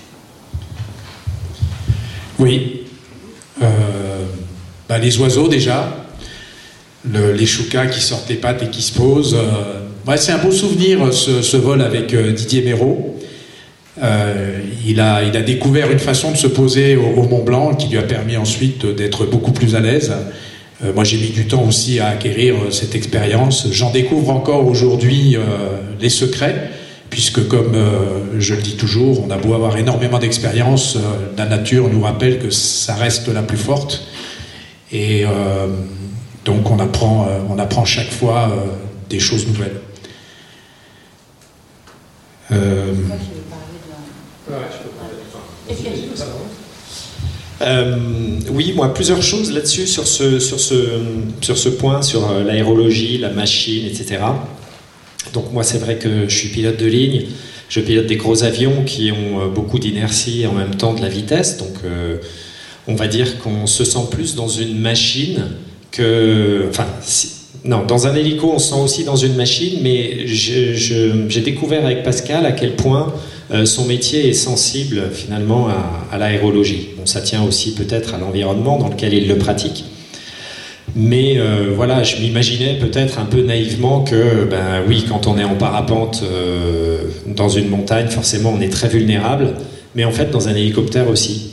[SPEAKER 2] Oui. Euh, bah, les oiseaux déjà, les choucas qui sortent les pattes et qui se posent. Euh, c'est un beau souvenir ce, vol avec euh, Didier Méraud. Il, a, il a découvert une façon de se poser au, Mont Blanc qui lui a permis ensuite d'être beaucoup plus à l'aise. moi, j'ai mis du temps aussi à acquérir cette expérience. J'en découvre encore aujourd'hui les secrets puisque comme je le dis toujours, on a beau avoir énormément d'expérience, la nature nous rappelle que ça reste la plus forte. Et donc on apprend, on apprend chaque fois des choses nouvelles.
[SPEAKER 3] Euh, euh, oui, moi, plusieurs choses là-dessus, sur ce, sur, ce, sur ce point, sur euh, l'aérologie, la machine, etc. Donc moi, c'est vrai que je suis pilote de ligne, je pilote des gros avions qui ont beaucoup d'inertie et en même temps de la vitesse, donc on va dire qu'on se sent plus dans une machine que... Enfin, non, dans un hélico, on se sent aussi dans une machine, mais j'ai découvert avec Pascal à quel point euh, son métier est sensible finalement à, l'aérologie. Bon, ça tient aussi peut-être à l'environnement dans lequel il le pratique. Mais euh, voilà, je m'imaginais peut-être un peu naïvement que, ben oui, quand on est en parapente euh, dans une montagne, forcément on est très vulnérable, mais en fait dans un hélicoptère aussi.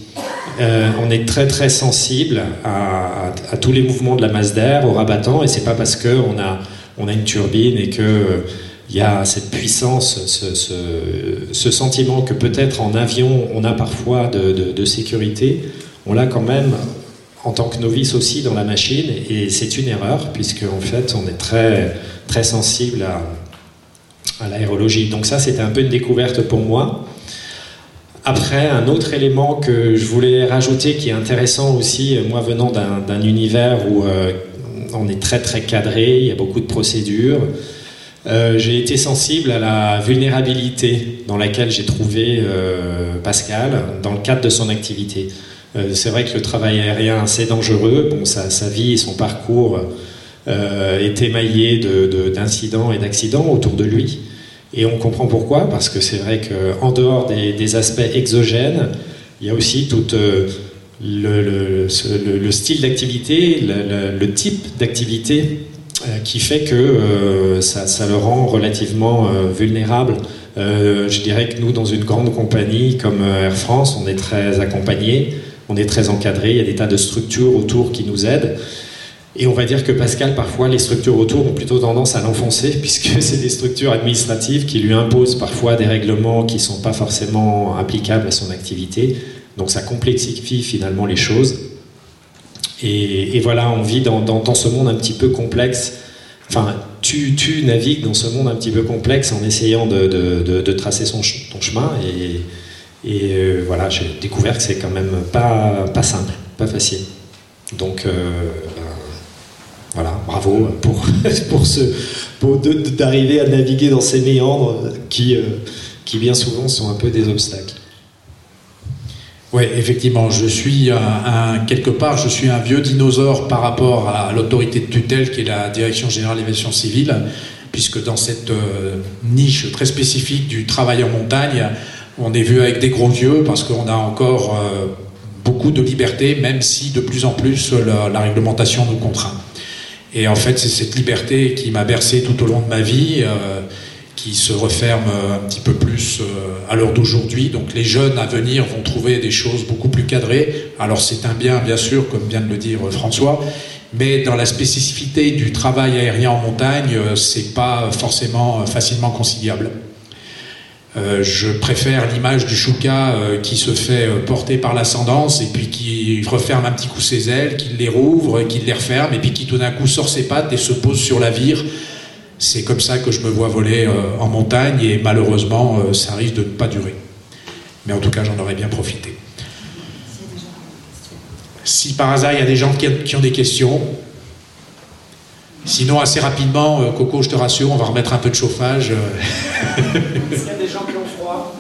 [SPEAKER 3] On est très très sensible à, tous les mouvements de la masse d'air, au rabattant, et c'est pas parce qu'on a, on a une turbine et que il y a cette puissance, ce, sentiment que peut-être en avion on a parfois de, sécurité, on l'a quand même en tant que novice aussi dans la machine, et c'est une erreur, puisque en fait on est très, très sensible à, à l'aérologie. Donc ça c'était un peu une découverte pour moi. Après, un autre élément que je voulais rajouter qui est intéressant aussi, moi venant d'un univers où euh, on est très très cadré, il y a beaucoup de procédures, euh, j'ai été sensible à la vulnérabilité dans laquelle j'ai trouvé euh, Pascal dans le cadre de son activité. c'est vrai que le travail aérien c'est dangereux, bon, sa, vie et son parcours est émaillé d'incidents et d'accidents autour de lui. Et on comprend pourquoi, parce que c'est vrai qu'en dehors des, aspects exogènes, il y a aussi tout euh, le, style d'activité, le, type d'activité euh, qui fait que euh, ça, le rend relativement vulnérable. je dirais que nous, dans une grande compagnie comme Air France, on est très accompagné, on est très encadré, il y a des tas de structures autour qui nous aident. Et on va dire que Pascal, parfois, les structures autour ont plutôt tendance à l'enfoncer, puisque c'est des structures administratives qui lui imposent parfois des règlements qui ne sont pas forcément applicables à son activité. Donc ça complexifie finalement les choses. Et, voilà, on vit dans, ce monde un petit peu complexe. Enfin, tu, navigues dans ce monde un petit peu complexe en essayant de, tracer son, ton chemin. Et, euh, voilà, j'ai découvert que c'est quand même pas, simple, pas facile. Donc, euh, voilà, bravo pour, pour, ce, d'arriver à naviguer dans ces méandres qui, euh, qui bien souvent sont un peu des obstacles.
[SPEAKER 2] Oui, effectivement, je suis un, quelque part, je suis un vieux dinosaure par rapport à l'autorité de tutelle qui est la Direction générale d'aviation civile, puisque dans cette euh, niche très spécifique du travail en montagne, on est vu avec des gros yeux parce qu'on a encore euh, beaucoup de liberté, même si de plus en plus la réglementation nous contraint. Et en fait, c'est cette liberté qui m'a bercé tout au long de ma vie, euh, qui se referme euh, un petit peu plus euh, à l'heure d'aujourd'hui. Donc les jeunes à venir vont trouver des choses beaucoup plus cadrées. Alors c'est un bien, bien sûr, comme vient de le dire François, mais dans la spécificité du travail aérien en montagne, c'est pas forcément facilement conciliable. Euh, je préfère l'image du chouka euh, qui se fait euh, porter par l'ascendance et puis qui referme un petit coup ses ailes, qui les rouvre, qui les referme et puis qui tout d'un coup sort ses pattes et se pose sur la vire. C'est comme ça que je me vois voler en montagne et malheureusement ça risque de ne pas durer. Mais en tout cas j'en aurais bien profité. Si par hasard il y a des gens qui ont des questions, Sinon, assez rapidement, euh, Coco, je te rassure, on va remettre un peu de chauffage.
[SPEAKER 6] Est-ce qu'il y a des gens qui ont froid?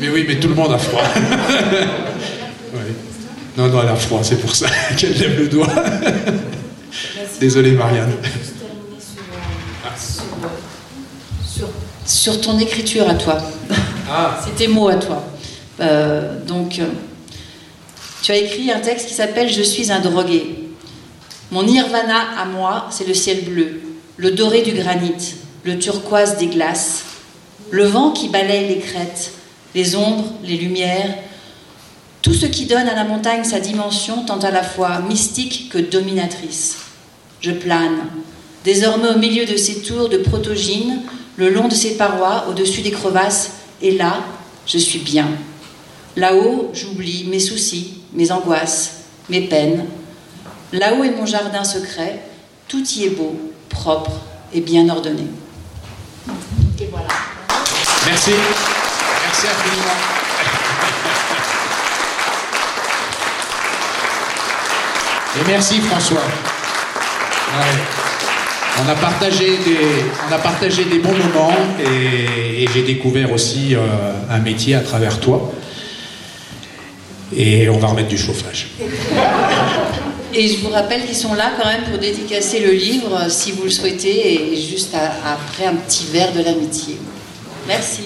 [SPEAKER 2] Mais oui, mais tout le monde a froid. Non, non, elle a froid, c'est pour ça qu'elle lève le doigt. Désolé, Marianne.
[SPEAKER 5] Sur, ton écriture à toi. Ah. C'est tes mots à toi. Euh, donc, euh, tu as écrit un texte qui s'appelle Je suis un drogué. Mon nirvana à moi, c'est le ciel bleu, le doré du granit, le turquoise des glaces, le vent qui balaye les crêtes, les ombres, les lumières, tout ce qui donne à la montagne sa dimension tant à la fois mystique que dominatrice. Je plane, désormais au milieu de ces tours de protogyne, le long de ces parois, au-dessus des crevasses, et là, je suis bien. Là-haut, j'oublie mes soucis, mes angoisses, mes peines. Là-haut est mon jardin secret, tout y est beau, propre et bien ordonné. Et voilà.
[SPEAKER 2] Merci. Merci infiniment. Et merci François. On, a partagé des, on a partagé des bons moments et, j'ai découvert aussi euh, un métier à travers toi. Et on va remettre du chauffage.
[SPEAKER 5] Et je vous rappelle qu'ils sont là quand même pour dédicacer le livre si vous le souhaitez et juste après un petit verre de l'amitié. Merci.